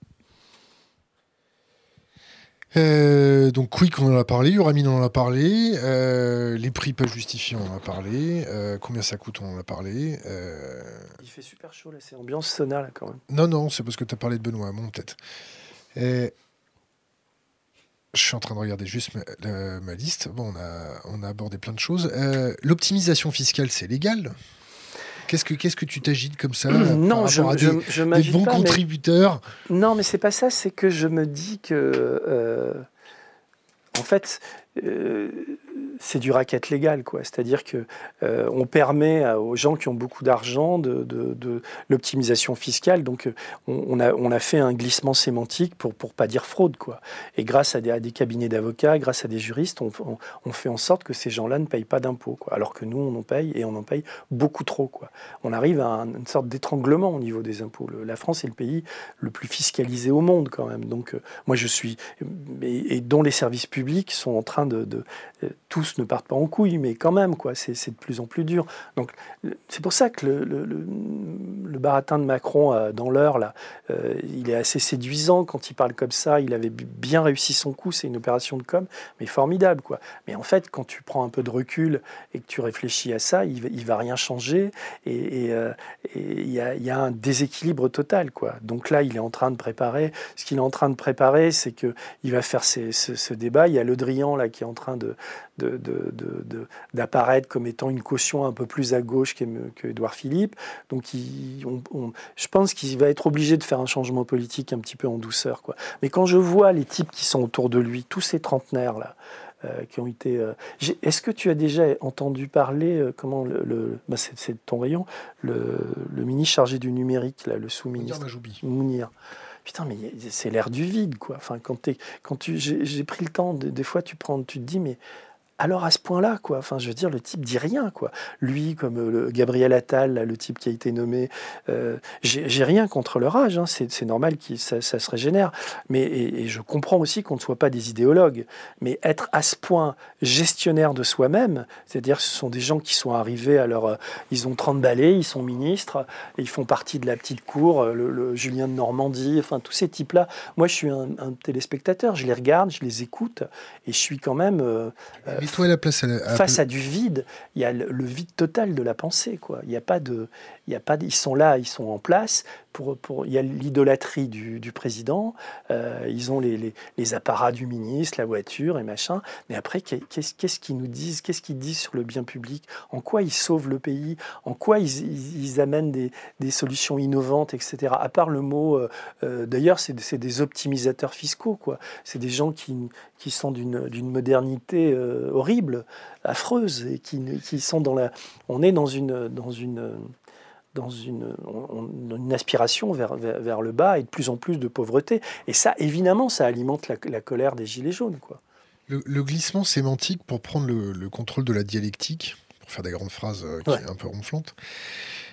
Euh, donc Quick, on en a parlé, Uramine, on en a parlé, euh, les prix pas justifiés, on en a parlé, euh, combien ça coûte, on en a parlé. Il fait super chaud là, c'est ambiance sauna là quand même. Non, non, c'est parce que tu as parlé de Benoît, mon peut-être. Je suis en train de regarder juste ma, liste. Bon, on a, on a abordé plein de choses. L'optimisation fiscale, c'est légal? Qu'est-ce que qu'est-ce que tu t'agites comme ça Non, je, je, je, des, bons contributeurs. Non, mais c'est pas ça. C'est que je me dis que, euh, en fait, euh, c'est du racket légal, quoi. C'est-à-dire que euh, on permet aux gens qui ont beaucoup d'argent de, de, l'optimisation fiscale. Donc, euh, on, a, on a fait un glissement sémantique pour pour pas dire fraude, quoi. Et grâce à des, des cabinets d'avocats, grâce à des juristes, on, fait en sorte que ces gens-là ne payent pas d'impôts, quoi. Alors que nous, on en paye et on en paye beaucoup trop, quoi. On arrive à une sorte d'étranglement au niveau des impôts. la France est le pays le plus fiscalisé au monde, quand même. Donc, euh, moi, je suis et, dont les services publics sont en train de, de ne partent pas en couille, mais quand même, quoi, c'est de plus en plus dur. Donc, c'est pour ça que le, baratin de Macron, euh, dans l'heure, là, euh, il est assez séduisant quand il parle comme ça. Il avait bien réussi son coup, c'est une opération de com, mais formidable, quoi. Mais en fait, quand tu prends un peu de recul et que tu réfléchis à ça, il, il va rien changer et euh, il y, a, un déséquilibre total, quoi. Donc là, il est en train de préparer. Ce qu'il est en train de préparer, c'est que il va faire ce, débat. Il y a Le Drian là qui est en train de, d'apparaître comme étant une caution un peu plus à gauche qu'Edouard Philippe. Donc je pense qu'il va être obligé de faire un changement politique un petit peu en douceur. Quoi. Mais quand je vois les types qui sont autour de lui, tous ces trentenaires là, euh, qui ont été. Euh, est-ce que tu as déjà entendu parler, euh, comment le, bah, c'est ton rayon, le, ministre chargé du numérique, là, le sous-ministre Mounir. Putain, mais c'est l'air du vide, quoi. Enfin, quand, quand tu, j'ai pris le temps, des fois, tu prends, tu te dis, mais alors à ce point-là, quoi. Enfin, je veux dire, le type dit rien, quoi. Lui, comme euh, Gabriel Attal, le type qui a été nommé, euh, j'ai rien contre leur âge. Hein. c'est normal que ça, se régénère. Mais et, je comprends aussi qu'on ne soit pas des idéologues. Mais être à ce point gestionnaire de soi-même, c'est-à-dire, ce sont des gens qui sont arrivés à leur, euh, ils ont 30 balais, ils sont ministres, ils font partie de la petite cour, le, Julien de Normandie, enfin tous ces types-là. Moi, je suis un, téléspectateur, je les regarde, je les écoute, et je suis quand même la place face à du vide, il y a le, vide total de la pensée. Quoi. Il y a pas de, ils sont là, ils sont en place. Pour, pour il y a l'idolâtrie du, président. Euh, ils ont les, les, apparats du ministre, la voiture et machin. Mais après, qu'est-ce qu'est-ce qu'ils nous disent Qu'est-ce qu'ils disent sur le bien public? En quoi ils sauvent le pays? En quoi ils, ils, amènent des, des, solutions innovantes, etc. À part le mot, euh, euh, d'ailleurs, c'est des optimisateurs fiscaux. quoi. C'est des gens qui, qui sont d'une modernité horrible, affreuse et qui, qui sont dans la. On est dans une dans une dans une, une aspiration vers, vers, le bas et de plus en plus de pauvreté. Et ça, évidemment, ça alimente la, colère des Gilets jaunes. Quoi. Le, glissement sémantique pour prendre le, contrôle de la dialectique, pour faire des grandes phrases euh, qui est un peu ronflantes,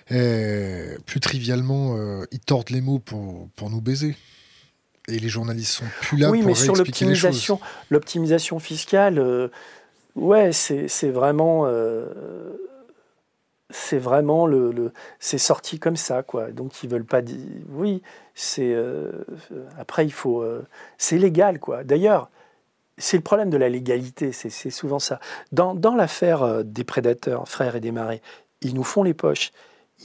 plus trivialement, euh, ils tordent les mots pour, pour nous baiser. Et les journalistes sont plus là oui, pour mais sur l'optimisation, l'optimisation fiscale, euh, ouais, c'est vraiment c'est vraiment le, c'est sorti comme ça quoi donc ils veulent pas dire oui c'est euh, après il faut euh, c'est légal quoi d'ailleurs c'est le problème de la légalité c'est souvent ça dans, dans l'affaire euh, des prédateurs frères et des marais ils nous font les poches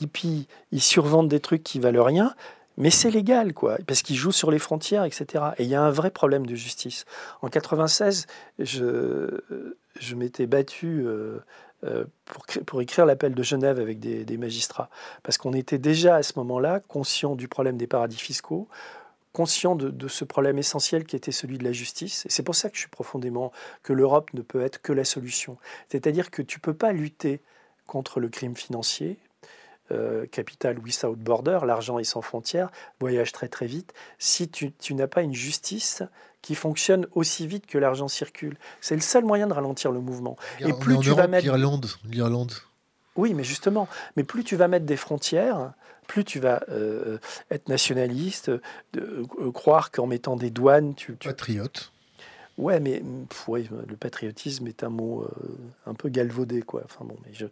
et puis ils survendent des trucs qui valent rien Mais c'est légal, quoi, parce qu'ils jouent sur les frontières, etc. Et il y a un vrai problème de justice. En 96, je, je m'étais battu pour, pour, écrire l'appel de Genève avec des, magistrats, parce qu'on était déjà à ce moment-là conscient du problème des paradis fiscaux, conscient de, ce problème essentiel qui était celui de la justice. Et c'est pour ça que je suis profondément que l'Europe ne peut être que la solution. C'est-à-dire que tu ne peux pas lutter contre le crime financier, euh, capital without border, l'argent est sans frontières, voyage très très vite, si tu n'as pas une justice qui fonctionne aussi vite que l'argent circule. C'est le seul moyen de ralentir le mouvement. Et plus tu Europe, vas mettre l'Irlande, l'Irlande. Oui, mais justement, mais plus tu vas mettre des frontières, plus tu vas euh, être nationaliste, euh, croire qu'en mettant des douanes, tu, tu... patriote. Ouais, mais ouais, le patriotisme est un mot euh, un peu galvaudé, quoi. Enfin bon, mais,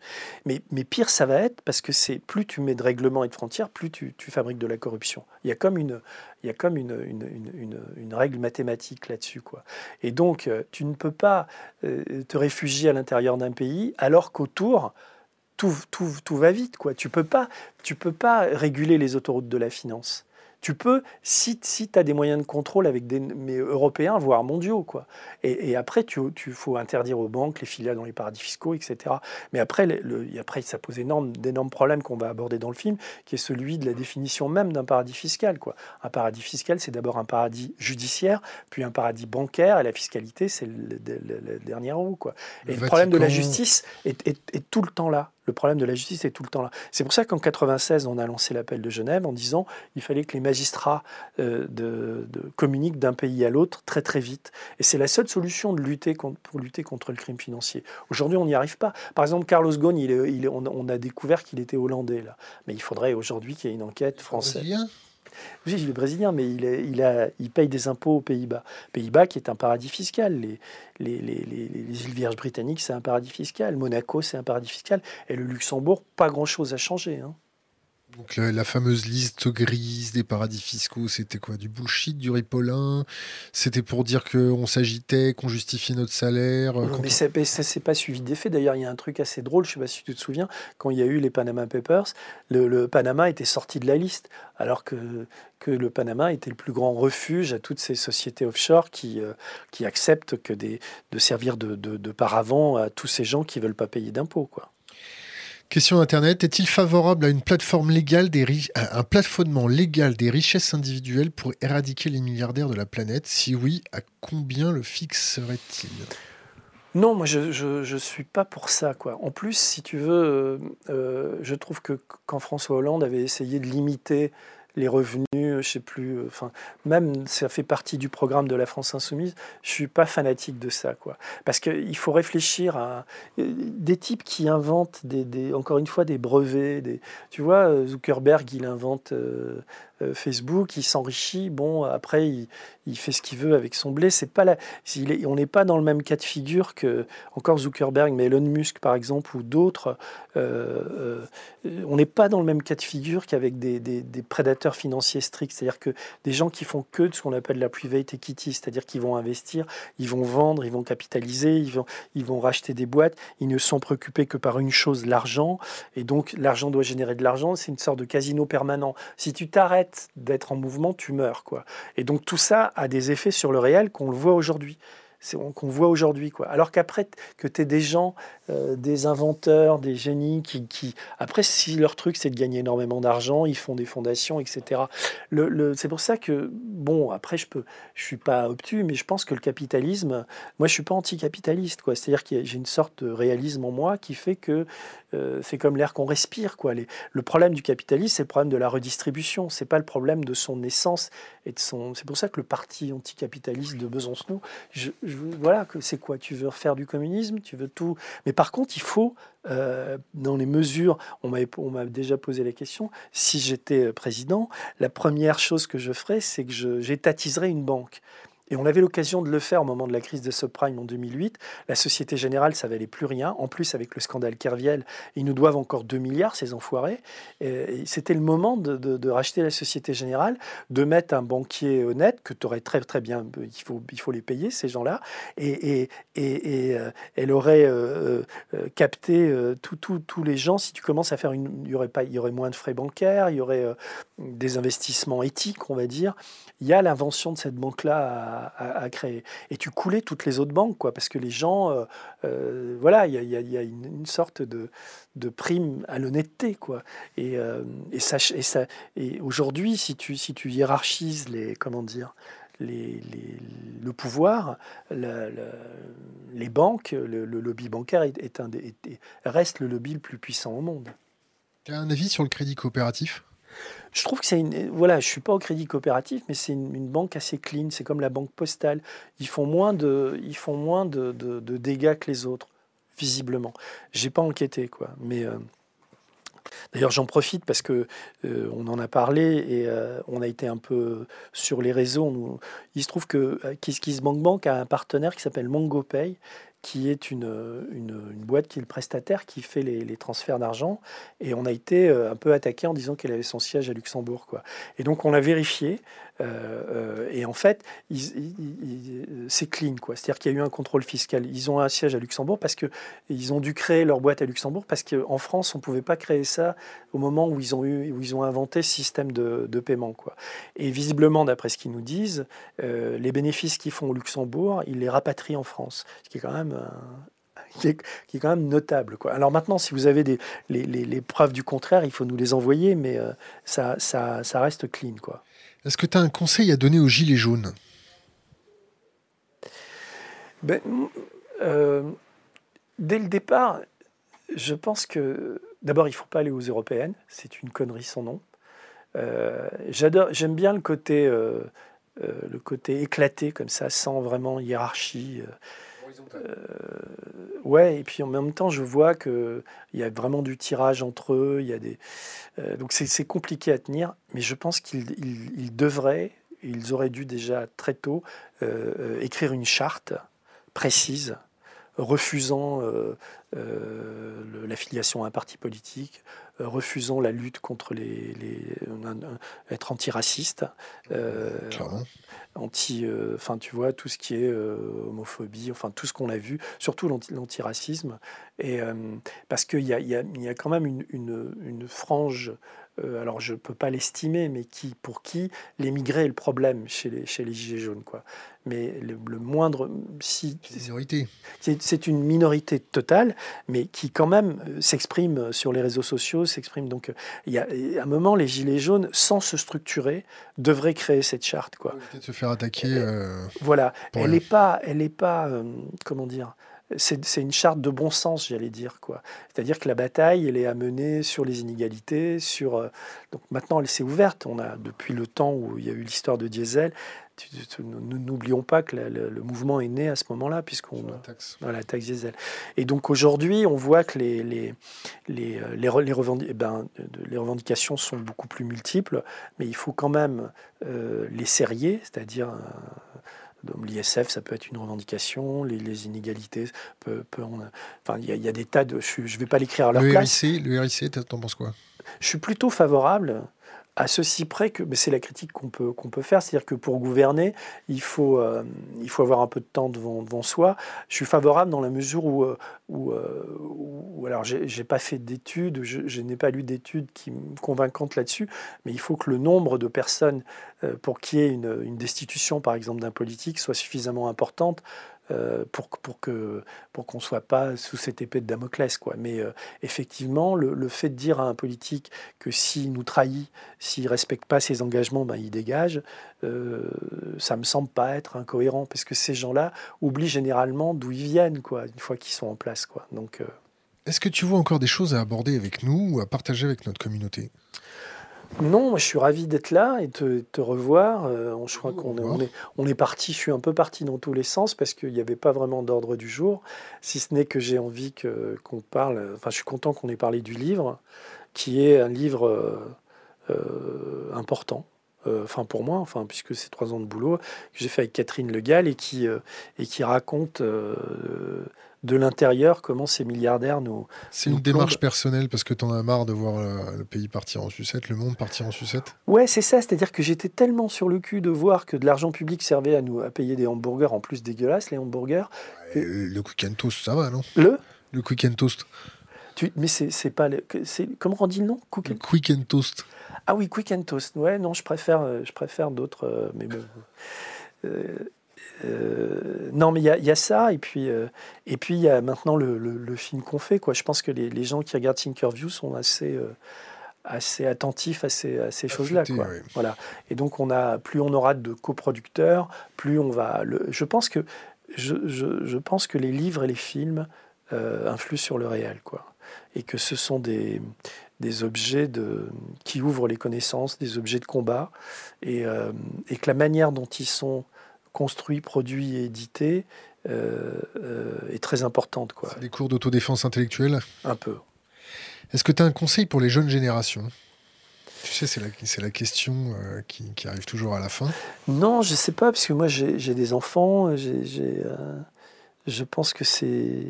mais, mais pire, ça va être parce que c'est plus tu mets de règlements et de frontières, plus tu, fabriques de la corruption. Il y a comme une, il y a comme une, une règle mathématique là-dessus, quoi. Et donc, euh, tu ne peux pas euh, te réfugier à l'intérieur d'un pays alors qu'autour tout, tout, tout, va vite, quoi. Tu peux pas, tu peux pas réguler les autoroutes de la finance. Tu peux, si, si tu as des moyens de contrôle avec des mais européens, voire mondiaux, quoi. Et, et après, tu, tu, faut interdire aux banques les filiales dans les paradis fiscaux, etc. Mais après, le, après ça pose d'énormes problèmes qu'on va aborder dans le film, qui est celui de la définition même d'un paradis fiscal, quoi. Un paradis fiscal, c'est d'abord un paradis judiciaire, puis un paradis bancaire, et la fiscalité, c'est le, le, le, dernier roue, quoi. Et le, problème de la justice est, est, est tout le temps là. Le problème de la justice est tout le temps là. C'est pour ça qu'en 96, on a lancé l'appel de Genève en disant il fallait que les magistrats euh, de, de, communiquent d'un pays à l'autre très très vite. Et c'est la seule solution de lutter contre, pour lutter contre le crime financier. Aujourd'hui, on n'y arrive pas. Par exemple, Carlos Ghosn, il est, il est, on, on, a découvert qu'il était hollandais là, mais il faudrait aujourd'hui qu'il y ait une enquête française. Oui, il est brésilien, mais il, paye des impôts aux Pays-Bas. Pays-Bas qui est un paradis fiscal. Les îles Vierges britanniques, c'est un paradis fiscal. Monaco, c'est un paradis fiscal. Et le Luxembourg, pas grand-chose à changer. Hein. Donc la, la, fameuse liste grise des paradis fiscaux, c'était quoi? Du bullshit, du ripolin? C'était pour dire qu'on s'agitait, qu'on justifiait notre salaire non, Mais ça ne s'est pas suivi d'effet. D'ailleurs, il y a un truc assez drôle, je ne sais pas si tu te souviens, quand il y a eu les Panama Papers, le, le Panama était sorti de la liste, alors que, que le Panama était le plus grand refuge à toutes ces sociétés offshore qui, euh, qui acceptent que des, de servir de, de, de paravent à tous ces gens qui ne veulent pas payer d'impôts. quoi. Question Internet. Est-il favorable à une plateforme légale des un plafonnement légal des richesses individuelles pour éradiquer les milliardaires de la planète? Si oui, à combien le fixerait-il non, moi je, je, suis pas pour ça. En plus, si tu veux, euh, euh, je trouve que quand François Hollande avait essayé de limiter les revenus, je sais plus, enfin, même ça fait partie du programme de la France Insoumise, je suis pas fanatique de ça, quoi. Parce qu'il faut réfléchir à des types qui inventent, des, encore une fois, des brevets. Des, tu vois, Zuckerberg, il invente euh, Facebook, il s'enrichit, bon, après, il, fait ce qu'il veut avec son blé. C'est pas la, on n'est pas dans le même cas de figure que, encore Zuckerberg, mais Elon Musk, par exemple, ou d'autres. Euh, euh, on n'est pas dans le même cas de figure qu'avec des prédateurs financiers stricts, c'est-à-dire que des gens qui font que de ce qu'on appelle la private equity, c'est-à-dire qu'ils vont investir, ils vont vendre, ils vont capitaliser, ils vont, ils vont racheter des boîtes, ils ne sont préoccupés que par une chose, l'argent, et donc l'argent doit générer de l'argent, c'est une sorte de casino permanent. Si tu t'arrêtes d'être en mouvement, tu meurs, quoi. Et donc tout ça a des effets sur le réel qu'on le voit aujourd'hui qu'on voit aujourd'hui. Quoi. Alors qu'après, que tu aies des gens, euh, des inventeurs, des génies qui, Après, si leur truc, c'est de gagner énormément d'argent, ils font des fondations, etc. C'est pour ça que, bon, après, je peux, je suis pas obtus, mais je pense que le capitalisme, moi, je suis pas anticapitaliste. Quoi. C'est-à-dire que j'ai une sorte de réalisme en moi qui fait que euh, c'est comme l'air qu'on respire. Quoi. Le problème du capitalisme, c'est le problème de la redistribution. C'est pas le problème de son essence et de son... C'est pour ça que le parti anticapitaliste de Besançon, je, voilà, que c'est quoi? Tu veux refaire du communisme? Tu veux tout? Mais par contre, il faut, euh, dans les mesures, on m'a déjà posé la question, si j'étais président, la première chose que je ferais, c'est que j'étatiserais une banque. Et on avait l'occasion de le faire au moment de la crise des subprimes en 2008. La Société Générale, ça valait plus rien. En plus, avec le scandale Kerviel, ils nous doivent encore 2 milliards, ces enfoirés. C'était le moment de, racheter la Société Générale, de mettre un banquier honnête, que tu aurais très très bien, il faut, il faut les payer, ces gens-là, et, et, et, euh, elle aurait euh, euh, capté tous les gens. Si tu commences à faire une... Il y aurait, pas, il y aurait moins de frais bancaires, il y aurait des investissements éthiques, on va dire. Il y a l'invention de cette banque-là à, créer. Et tu coulais toutes les autres banques, quoi, parce que les gens, euh, euh, voilà, il y a, une, sorte de, de, prime à l'honnêteté, quoi. Et, euh, ça, et, ça, et aujourd'hui, si tu, hiérarchises les, comment dire, le pouvoir, les banques, le, lobby bancaire est, un reste le lobby le plus puissant au monde. Tu as un avis sur le crédit coopératif? Je trouve que c'est une. Voilà, je suis pas au crédit coopératif, mais c'est une, banque assez clean. C'est comme la banque postale. Ils font moins de, ils font moins de, dégâts que les autres, visiblement. J'ai pas enquêté, quoi. Mais euh, D'ailleurs, j'en profite parce que euh, on en a parlé et euh, on a été un peu sur les réseaux. il se trouve que KissKissBankBank a un partenaire qui s'appelle MongoPay qui est une, une, boîte qui est le prestataire qui fait les, transferts d'argent. Et on a été euh, un peu attaqué en disant qu'elle avait son siège à Luxembourg. Quoi. Et donc on a vérifié. Euh, euh, et en fait, c'est clean, quoi. C'est-à-dire qu'il y a eu un contrôle fiscal. Ils ont un siège à Luxembourg parce que ils ont dû créer leur boîte à Luxembourg parce qu'en France, on ne pouvait pas créer ça au moment où ils ont eu, où ils ont inventé ce système de, paiement, quoi. Et visiblement, d'après ce qu'ils nous disent, euh, les bénéfices qu'ils font au Luxembourg, ils les rapatrient en France, ce qui est quand même qui est, quand même notable. Quoi. Alors maintenant, si vous avez les, preuves du contraire, il faut nous les envoyer, mais ça, ça, ça, reste clean. Quoi. Est-ce que tu as un conseil à donner aux Gilets jaunes? Ben, euh, Dès le départ, je pense que d'abord, il ne faut pas aller aux européennes. C'est une connerie sans nom. Euh, j'aime bien le côté, euh, le côté éclaté comme ça, sans vraiment hiérarchie. Euh, ouais, et puis en même temps, je vois qu'il y a vraiment du tirage entre eux. Il y a des, euh, donc c'est compliqué à tenir, mais je pense qu'ils devraient, ils auraient dû déjà très tôt euh, écrire une charte précise refusant l'affiliation à un parti politique, refusant la lutte contre les, les être antiraciste anti, euh, enfin tu vois tout ce qui est euh, homophobie, enfin tout ce qu'on a vu, surtout l'antiracisme, et euh, parce qu'il y a, y, a, y a, quand même une, une, une frange alors je ne peux pas l'estimer, mais qui, pour qui l'émigré est le problème chez les, chez les Gilets jaunes. Quoi. Mais le, moindre. Si, c'est une minorité totale, mais qui quand même s'exprime sur les réseaux sociaux, s'exprime. Donc il y a à un moment, les Gilets jaunes, sans se structurer, devraient créer cette charte. Quoi. Peut-être se faire attaquer. Euh, voilà. Elle n'est pas, elle est pas euh, comment dire, c'est une charte de bon sens, j'allais dire. quoi. C'est-à-dire que la bataille, elle est à mener sur les inégalités, sur... Euh, donc maintenant, elle s'est ouverte. On a, depuis le temps où il y a eu l'histoire de Diesel, n'oublions pas que le, mouvement est né à ce moment-là, puisqu'on... La taxe. la taxe Diesel. Et donc aujourd'hui, on voit que les, les, les, les, eh ben, les, revendications sont beaucoup plus multiples, mais il faut quand même les serrer, c'est-à-dire L'ISF, ça peut être une revendication, les, inégalités, peut, enfin, il y, a des tas de. Je ne vais pas l'écrire à leur le place. RIC, le RIC, t'en penses quoi? Je suis plutôt favorable à ceci près que c'est la critique qu'on peut, qu'on peut faire, c'est-à-dire que pour gouverner, il faut, euh, avoir un peu de temps devant, soi. Je suis favorable dans la mesure où, euh, où, euh, j'ai pas fait d'études, je, n'ai pas lu d'études qui convaincantes là-dessus, mais il faut que le nombre de personnes pour qu'il y ait une, une destitution, par exemple, d'un politique soit suffisamment importante euh, pour, pour que pour qu'on soit pas sous cette épée de Damoclès quoi. Mais euh, effectivement, le, fait de dire à un politique que s'il nous trahit, s'il respecte pas ses engagements, ben il dégage, euh, ça me semble pas être incohérent parce que ces gens-là oublient généralement d'où ils viennent quoi une fois qu'ils sont en place quoi. Donc est-ce que tu vois encore des choses à aborder avec nous ou à partager avec notre communauté? Non, moi, je suis ravi d'être là et de te revoir. Euh, je crois qu'on est, est, on est parti, je suis un peu parti dans tous les sens parce qu'il n'y avait pas vraiment d'ordre du jour, si ce n'est que j'ai envie que, qu'on parle, enfin je suis content qu'on ait parlé du livre, qui est un livre euh, euh, important, enfin pour moi, enfin puisque c'est trois ans de boulot que j'ai fait avec Catherine Le Gall et qui et qui raconte de l'intérieur comment ces milliardaires nous. C'est une démarche personnelle parce que tu en as marre de voir le, pays partir en sucette, le monde partir en sucette? Ouais, c'est ça. C'est-à-dire que j'étais tellement sur le cul de voir que de l'argent public servait à nous à payer des hamburgers en plus dégueulasses, les hamburgers. Le quick and toast, ça va, non? Le? Le quick and toast. Tu, mais c'est pas. Comment on dit le nom? Quick and toast. Ah oui, quick and toast. Ouais, non, je préfère, je préfère d'autres. Euh, mais bon. Euh, euh, non, mais il y, y, a ça, et puis euh, et puis il y a maintenant le, le, film qu'on fait. Quoi. Je pense que les, les, gens qui regardent Thinkerview sont assez euh, assez attentifs à ces, à ces choses-là. Voilà. Et donc on a plus on aura de coproducteurs, plus on va. Le, je pense que je, je, je, pense que les livres et les films influent sur le réel, quoi. Et que ce sont des des objets de, qui ouvrent les connaissances, des objets de combat, et, et que la manière dont ils sont construit, produit et édité euh, euh, est très importante. Quoi. Des cours d'autodéfense intellectuelle? Un peu. Est-ce que tu as un conseil pour les jeunes générations? Tu sais, c'est la, question euh, qui, qui, arrive toujours à la fin. Non, je sais pas, parce que moi j'ai, des enfants, j'ai, j'ai je pense que c'est...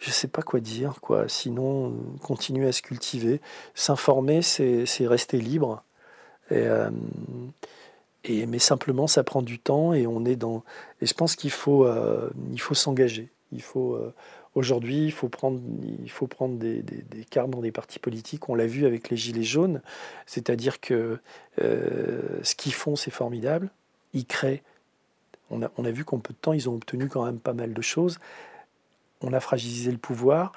Je sais pas quoi dire, quoi. Sinon, continuer à se cultiver. S'informer, c'est, c'est rester libre. Et, mais simplement, ça prend du temps et on est dans. Et je pense qu'il faut, euh, il faut s'engager. Il faut euh, aujourd'hui, il faut prendre, il faut prendre des, des, des, cartes dans des partis politiques. On l'a vu avec les gilets jaunes, c'est-à-dire que euh, ce qu'ils font, c'est formidable. Ils créent. On a, on a vu qu'en peu de temps, ils ont obtenu quand même pas mal de choses. On a fragilisé le pouvoir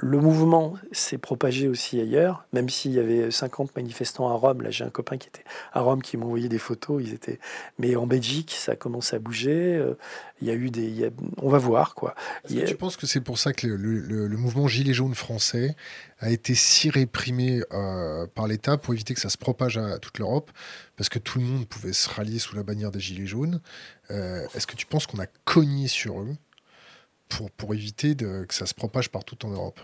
le mouvement s'est propagé aussi ailleurs, même s'il y avait 50 manifestants à Rome. Là, j'ai un copain qui était à Rome qui m'a envoyé des photos. Ils étaient, mais en Belgique, ça commence à bouger. Euh, il y a eu des, on va voir quoi. Tu penses que c'est pour ça que le, mouvement Gilets jaunes français a été si réprimé euh, par l'État pour éviter que ça se propage à toute l'Europe, parce que tout le monde pouvait se rallier sous la bannière des Gilets jaunes. Euh, est-ce que tu penses qu'on a cogné sur eux? Pour, pour éviter de, que ça se propage partout en Europe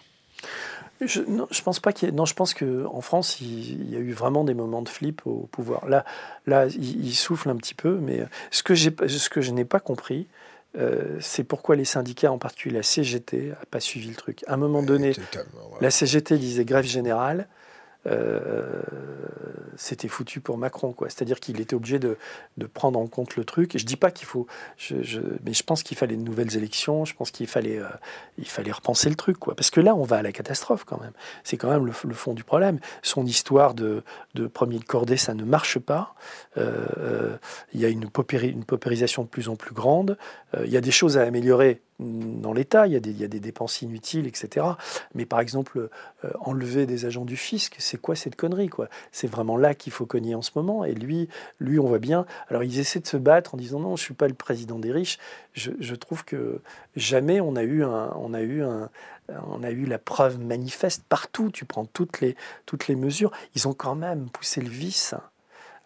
je, non, je pense pas qu'il non, je pense qu'en France, il, y a eu vraiment des moments de flip au pouvoir. Là, là il, souffle un petit peu, mais ce que, ce que je n'ai pas compris, euh, c'est pourquoi les syndicats, en particulier la CGT, n'a pas suivi le truc. À un moment donné, la CGT disait grève générale. Euh, c'était foutu pour Macron. C'est-à-dire qu'il était obligé de, de, prendre en compte le truc. Et je dis pas qu'il faut, mais je pense qu'il fallait de nouvelles élections. Je pense qu'il fallait, euh, fallait repenser le truc, quoi. Parce que là, on va à la catastrophe quand même. C'est quand même le, fond du problème. Son histoire de, de premier de cordée, ça ne marche pas. Euh, il y a une, une paupérisation de plus en plus grande. Il y a des choses à améliorer dans l'État, il, y a des dépenses inutiles, etc. Mais par exemple, euh, enlever des agents du fisc, c'est quoi cette connerie C'est vraiment là qu'il faut cogner en ce moment. Et lui, lui, on voit bien. Alors ils essaient de se battre en disant non, je suis pas le président des riches. Je, trouve que jamais on a eu on a eu on a eu la preuve manifeste partout. Tu prends toutes les, toutes les mesures. Ils ont quand même poussé le vice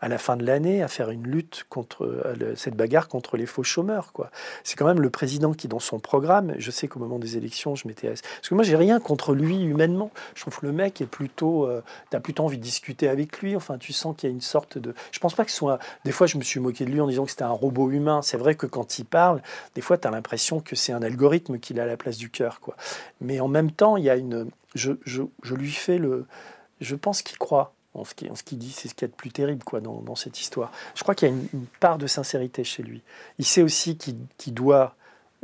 à la fin de l'année à faire une lutte contre euh, cette bagarre contre les faux chômeurs. Quoi. C'est quand même le président qui, dans son programme, je sais qu'au moment des élections, je m'étais... Parce que moi, j'ai rien contre lui humainement. Je trouve que le mec est plutôt... Euh, tu as plutôt envie de discuter avec lui. Enfin, tu sens qu'il y a une sorte de... Je pense pas que ce soit... Des fois, je me suis moqué de lui en disant que c'était un robot humain. C'est vrai que quand il parle, des fois, tu as l'impression que c'est un algorithme qu'il a à la place du cœur. Quoi. Mais en même temps, il y a une... Je, je, je lui fais le... Je pense qu'il croit en ce qu'il dit, c'est ce qu'il y a de plus terrible quoi, dans, cette histoire. Je crois qu'il y a une, part de sincérité chez lui. Il sait aussi qu'il qu doit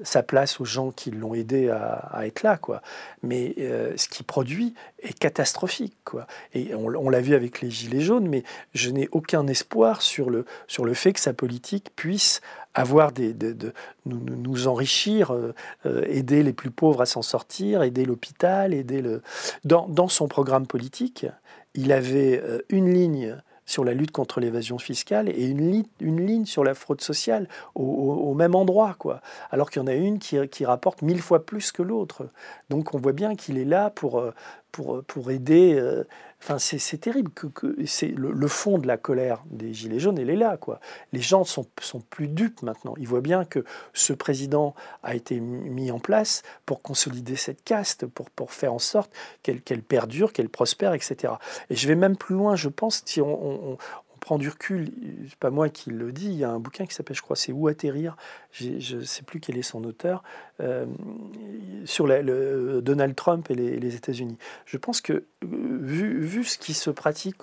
sa place aux gens qui l'ont aidé à, être là, quoi. Mais euh, ce qu'il produit est catastrophique, quoi. Et on, l'a vu avec les Gilets jaunes, mais je n'ai aucun espoir sur le, sur le fait que sa politique puisse avoir des, de, nous, nous, enrichir, euh, euh, aider les plus pauvres à s'en sortir, aider l'hôpital, aider le... Dans, dans son programme politique, il avait une ligne sur la lutte contre l'évasion fiscale et une, li une, ligne sur la fraude sociale au, même endroit, quoi. Alors qu'il y en a une qui, qui rapporte mille fois plus que l'autre. Donc on voit bien qu'il est là pour, euh, pour, pour aider. Enfin, c'est terrible. Que, le, fond de la colère des Gilets jaunes, elle est là. Quoi. Les gens sont, sont plus dupes maintenant. Ils voient bien que ce président a été mis en place pour consolider cette caste, pour, pour faire en sorte qu'elle qu'elle perdure, qu'elle prospère, etc. Et je vais même plus loin, je pense, si on, prend du recul, c'est pas moi qui le dis, il y a un bouquin qui s'appelle, je crois, c'est Où atterrir, je ne sais plus quel est son auteur, euh, sur le, Donald Trump et les, États-Unis. Je pense que, euh, vu, vu, ce qui se pratique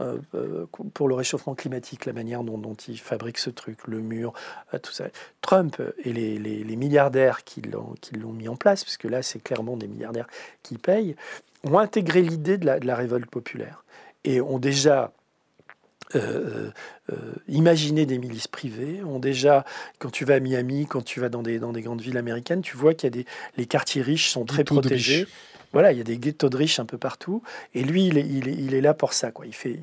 euh, pour le réchauffement climatique, la manière dont, dont il fabrique ce truc, le mur, tout ça, Trump et les, les milliardaires qui l'ont mis en place, parce que là, c'est clairement des milliardaires qui payent, ont intégré l'idée de de la révolte populaire et ont déjà euh, euh, imaginer des milices privées, ont déjà, quand tu vas à Miami, quand tu vas dans des, dans des grandes villes américaines, tu vois qu'il y a des, les quartiers riches sont très protégés. Voilà, il y a des ghettos de riches un peu partout. Et lui, il est, il est, là pour ça. Quoi. Il, fait,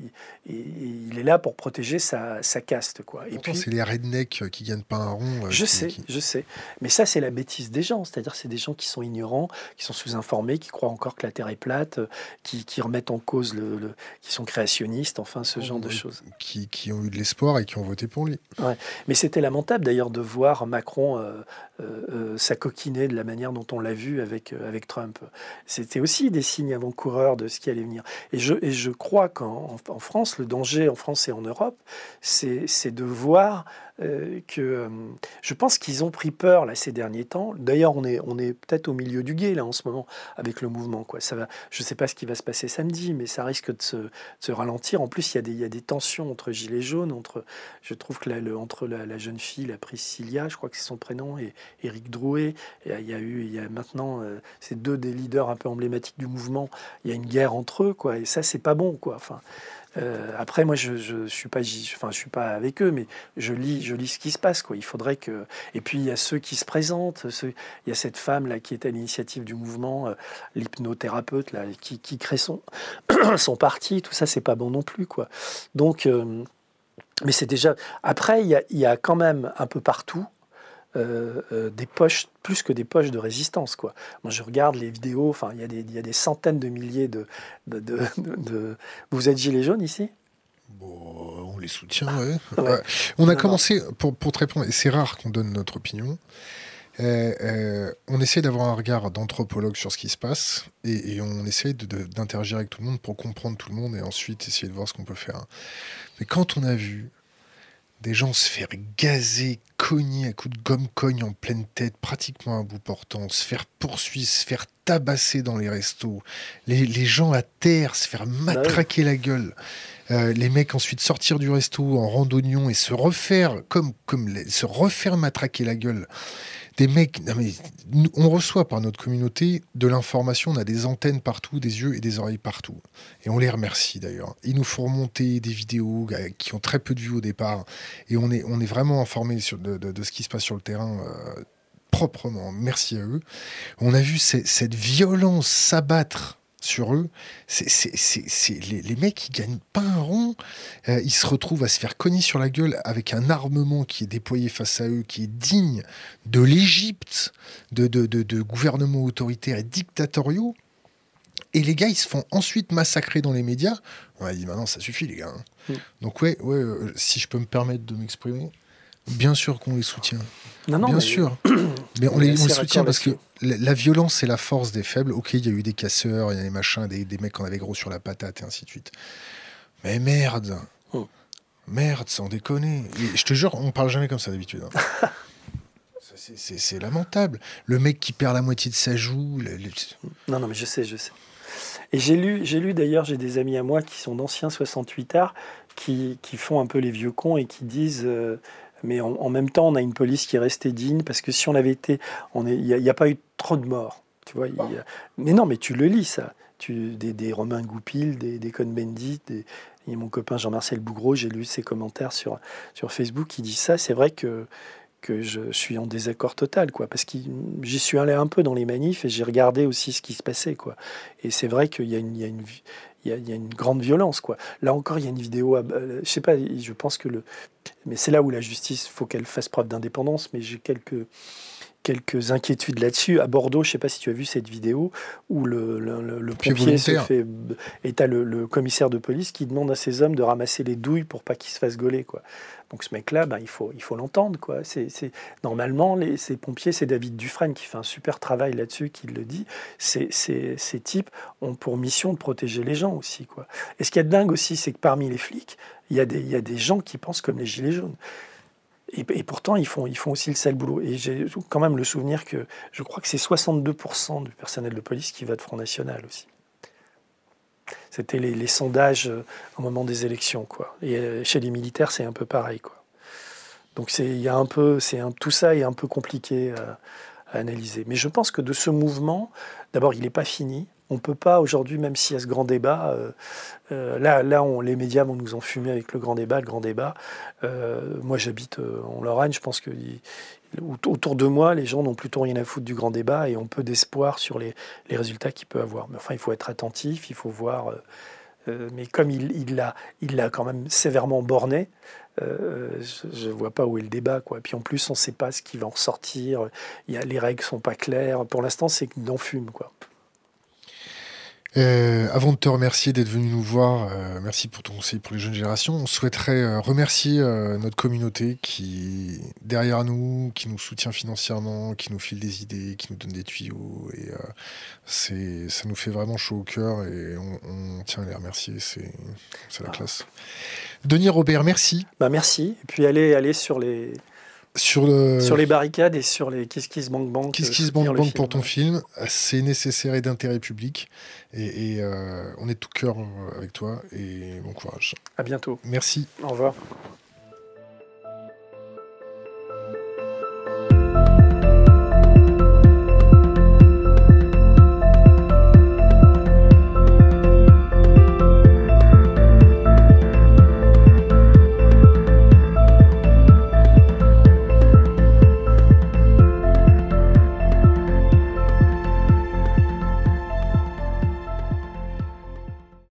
il, est là pour protéger sa, sa caste. Quoi. Et puis, c'est les rednecks qui gagnent pas un rond. Euh, je sais, je sais. Mais ça, c'est la bêtise des gens. C'est-à-dire, c'est des gens qui sont ignorants, qui sont sous-informés, qui croient encore que la Terre est plate, qui, qui remettent en cause le, qui sont créationnistes, enfin, ce genre de choses. Qui, qui, ont eu de l'espoir et qui ont voté pour lui. Ouais. Mais c'était lamentable d'ailleurs de voir Macron euh, euh, euh, s'acoquiner de la manière dont on l'a vu avec, avec Trump. C'est c'était aussi des signes avant-coureurs de ce qui allait venir. Et je, crois qu'en en France, le danger en France et en Europe, c'est de voir euh, que euh, je pense qu'ils ont pris peur là ces derniers temps. D'ailleurs, on est, on est peut-être au milieu du guet là en ce moment avec le mouvement. Quoi. Ça va, je ne sais pas ce qui va se passer samedi, mais ça risque de se, ralentir. En plus, il y, a des, y a des tensions entre Gilets jaunes, entre, je trouve que le, entre la, jeune fille, la Priscilla, je crois que c'est son prénom, et Éric Drouet. Et il y a eu, il y a maintenant euh, ces deux des leaders un peu emblématiques du mouvement. Il y a une guerre entre eux, quoi. Et ça, c'est pas bon, quoi. Enfin, euh, après, moi, je, je suis pas, enfin, suis pas avec eux, mais je lis, je lis ce qui se passe. Quoi. Il faudrait que. Et puis il y a ceux qui se présentent. Il y a cette femme là qui est à l'initiative du mouvement, euh, l'hypnothérapeute là, qui, qui crée son son parti. Tout ça, c'est pas bon non plus, quoi. Donc, euh, mais c'est déjà. Après, il y, a, il y a quand même un peu partout euh, euh, des poches, plus que des poches de résistance. Quoi. Moi, je regarde les vidéos, enfin, il y, a des, y a des centaines de milliers de, de, Vous êtes gilet jaune ici? Bon, On les soutient, oui. On a commencé, pour, pour te répondre, et c'est rare qu'on donne notre opinion, euh, on essaie d'avoir un regard d'anthropologue sur ce qui se passe et, et on essaie d'interagir avec tout le monde pour comprendre tout le monde et ensuite essayer de voir ce qu'on peut faire. Mais quand on a vu des gens se faire gazer, cogner à coups de gomme-cogne en pleine tête, pratiquement à bout portant, se faire poursuivre, se faire tabasser dans les restos, les, gens à terre se faire matraquer la gueule, euh, les mecs ensuite sortir du resto en randonnion et se refaire comme, comme se refaire matraquer la gueule des mecs. on reçoit par notre communauté de l'information, on a des antennes partout, des yeux et des oreilles partout. Et on les remercie d'ailleurs. Ils nous font remonter des vidéos euh, qui ont très peu de vues au départ. Et on est, on est vraiment informé de, de, ce qui se passe sur le terrain. Euh, proprement, merci à eux. On a vu cette violence s'abattre sur eux. C'est, les, les, mecs, ils gagnent pas un rond. Euh, ils se retrouvent à se faire cogner sur la gueule avec un armement qui est déployé face à eux, qui est digne de l'Égypte, de, de, de, gouvernements autoritaires et dictatoriaux. Et les gars, ils se font ensuite massacrer dans les médias. On a dit, maintenant, ça suffit, les gars. Hein. Mm. Donc, ouais, ouais euh, si je peux me permettre de m'exprimer, bien sûr qu'on les soutient. Non, non, bien sûr. mais on les, soutient parce que la, violence, c'est la force des faibles. Ok, il y a eu des casseurs, il y a des machins, des, des mecs qu'on avait gros sur la patate et ainsi de suite. Mais merde oh. Merde, sans déconner. je te jure, on parle jamais comme ça d'habitude. Hein. c'est lamentable. Le mec qui perd la moitié de sa joue. Non, non, mais je sais, je sais. Et j'ai lu, j'ai lu d'ailleurs, j'ai des amis à moi qui sont d'anciens 68 arts, qui, qui, font un peu les vieux cons et qui disent euh, mais en, même temps, on a une police qui est restée digne parce que si on avait été, il n'y a, pas eu trop de morts. Tu vois, mais non, mais tu le lis ça. Tu, des, des Romain Goupil, des, des Cohn-Bendit, des, et mon copain Jean-Marcel Bougreau, j'ai lu ses commentaires sur, sur Facebook qui dit ça. C'est vrai que, que je suis en désaccord total, quoi, parce que j'y suis allé un peu dans les manifs et j'ai regardé aussi ce qui se passait, quoi. Et c'est vrai qu'il y a une, il y a une il y, a, une grande violence. Quoi. Là encore, il y a une vidéo, euh, je sais pas, je pense que le... Mais c'est là où la justice, faut qu'elle fasse preuve d'indépendance, mais j'ai quelques... quelques inquiétudes là-dessus. À Bordeaux, je ne sais pas si tu as vu cette vidéo où le, le, pompier se fait. Et tu as le, commissaire de police qui demande à ses hommes de ramasser les douilles pour pas qu'ils se fassent gauler. Quoi. Donc ce mec-là, ben, il faut il faut l'entendre. Quoi. C'est, Normalement, les, ces pompiers, c'est David Dufresne qui fait un super travail là-dessus, qui le dit. C'est, ces types ont pour mission de protéger les gens aussi. Quoi. Et ce qui est dingue aussi, c'est que parmi les flics, il y, a des, il y a des gens qui pensent comme les gilets jaunes. Et, pourtant, ils font, ils font aussi le sale boulot. Et j'ai quand même le souvenir que je crois que c'est 62% du personnel de police qui va de Front National aussi. C'était les, sondages euh, au moment des élections. Quoi. Et euh, chez les militaires, c'est un peu pareil. Quoi. Donc il un peu, c'est tout ça est un peu compliqué à, analyser. Mais je pense que de ce mouvement, d'abord, il n'est pas fini. On ne peut pas aujourd'hui, même s'il y a ce grand débat, euh, euh, là, là les médias vont nous enfumer avec le grand débat, le grand débat. Euh, moi, j'habite en Lorraine, je pense que autour de moi, les gens n'ont plutôt rien à foutre du grand débat et ont peu d'espoir sur les, résultats qu'il peut avoir. Mais enfin, il faut être attentif, il faut voir. mais comme il l'a il, il quand même sévèrement borné, je ne vois pas où est le débat. Quoi. Puis en plus, on ne sait pas ce qui va en ressortir. Y a, les règles sont pas claires. Pour l'instant, c'est d'en fume. Quoi. Euh, avant de te remercier d'être venu nous voir, euh, merci pour ton conseil pour les jeunes générations. On souhaiterait euh, remercier notre communauté qui derrière nous, qui nous soutient financièrement, qui nous file des idées, qui nous donne des tuyaux. Et c'est, ça nous fait vraiment chaud au cœur et on, tient à les remercier. C'est, la ah. classe. Denis Robert, merci. Bah merci. Et puis allez, allez sur les sur, le... sur les barricades et sur les Kiss Kiss Bank Bank. Kiss Kiss Bank Bank pour ton film, c'est nécessaire et d'intérêt public. Et, et euh, on est tout cœur avec toi et bon courage. À bientôt. Merci. Au revoir.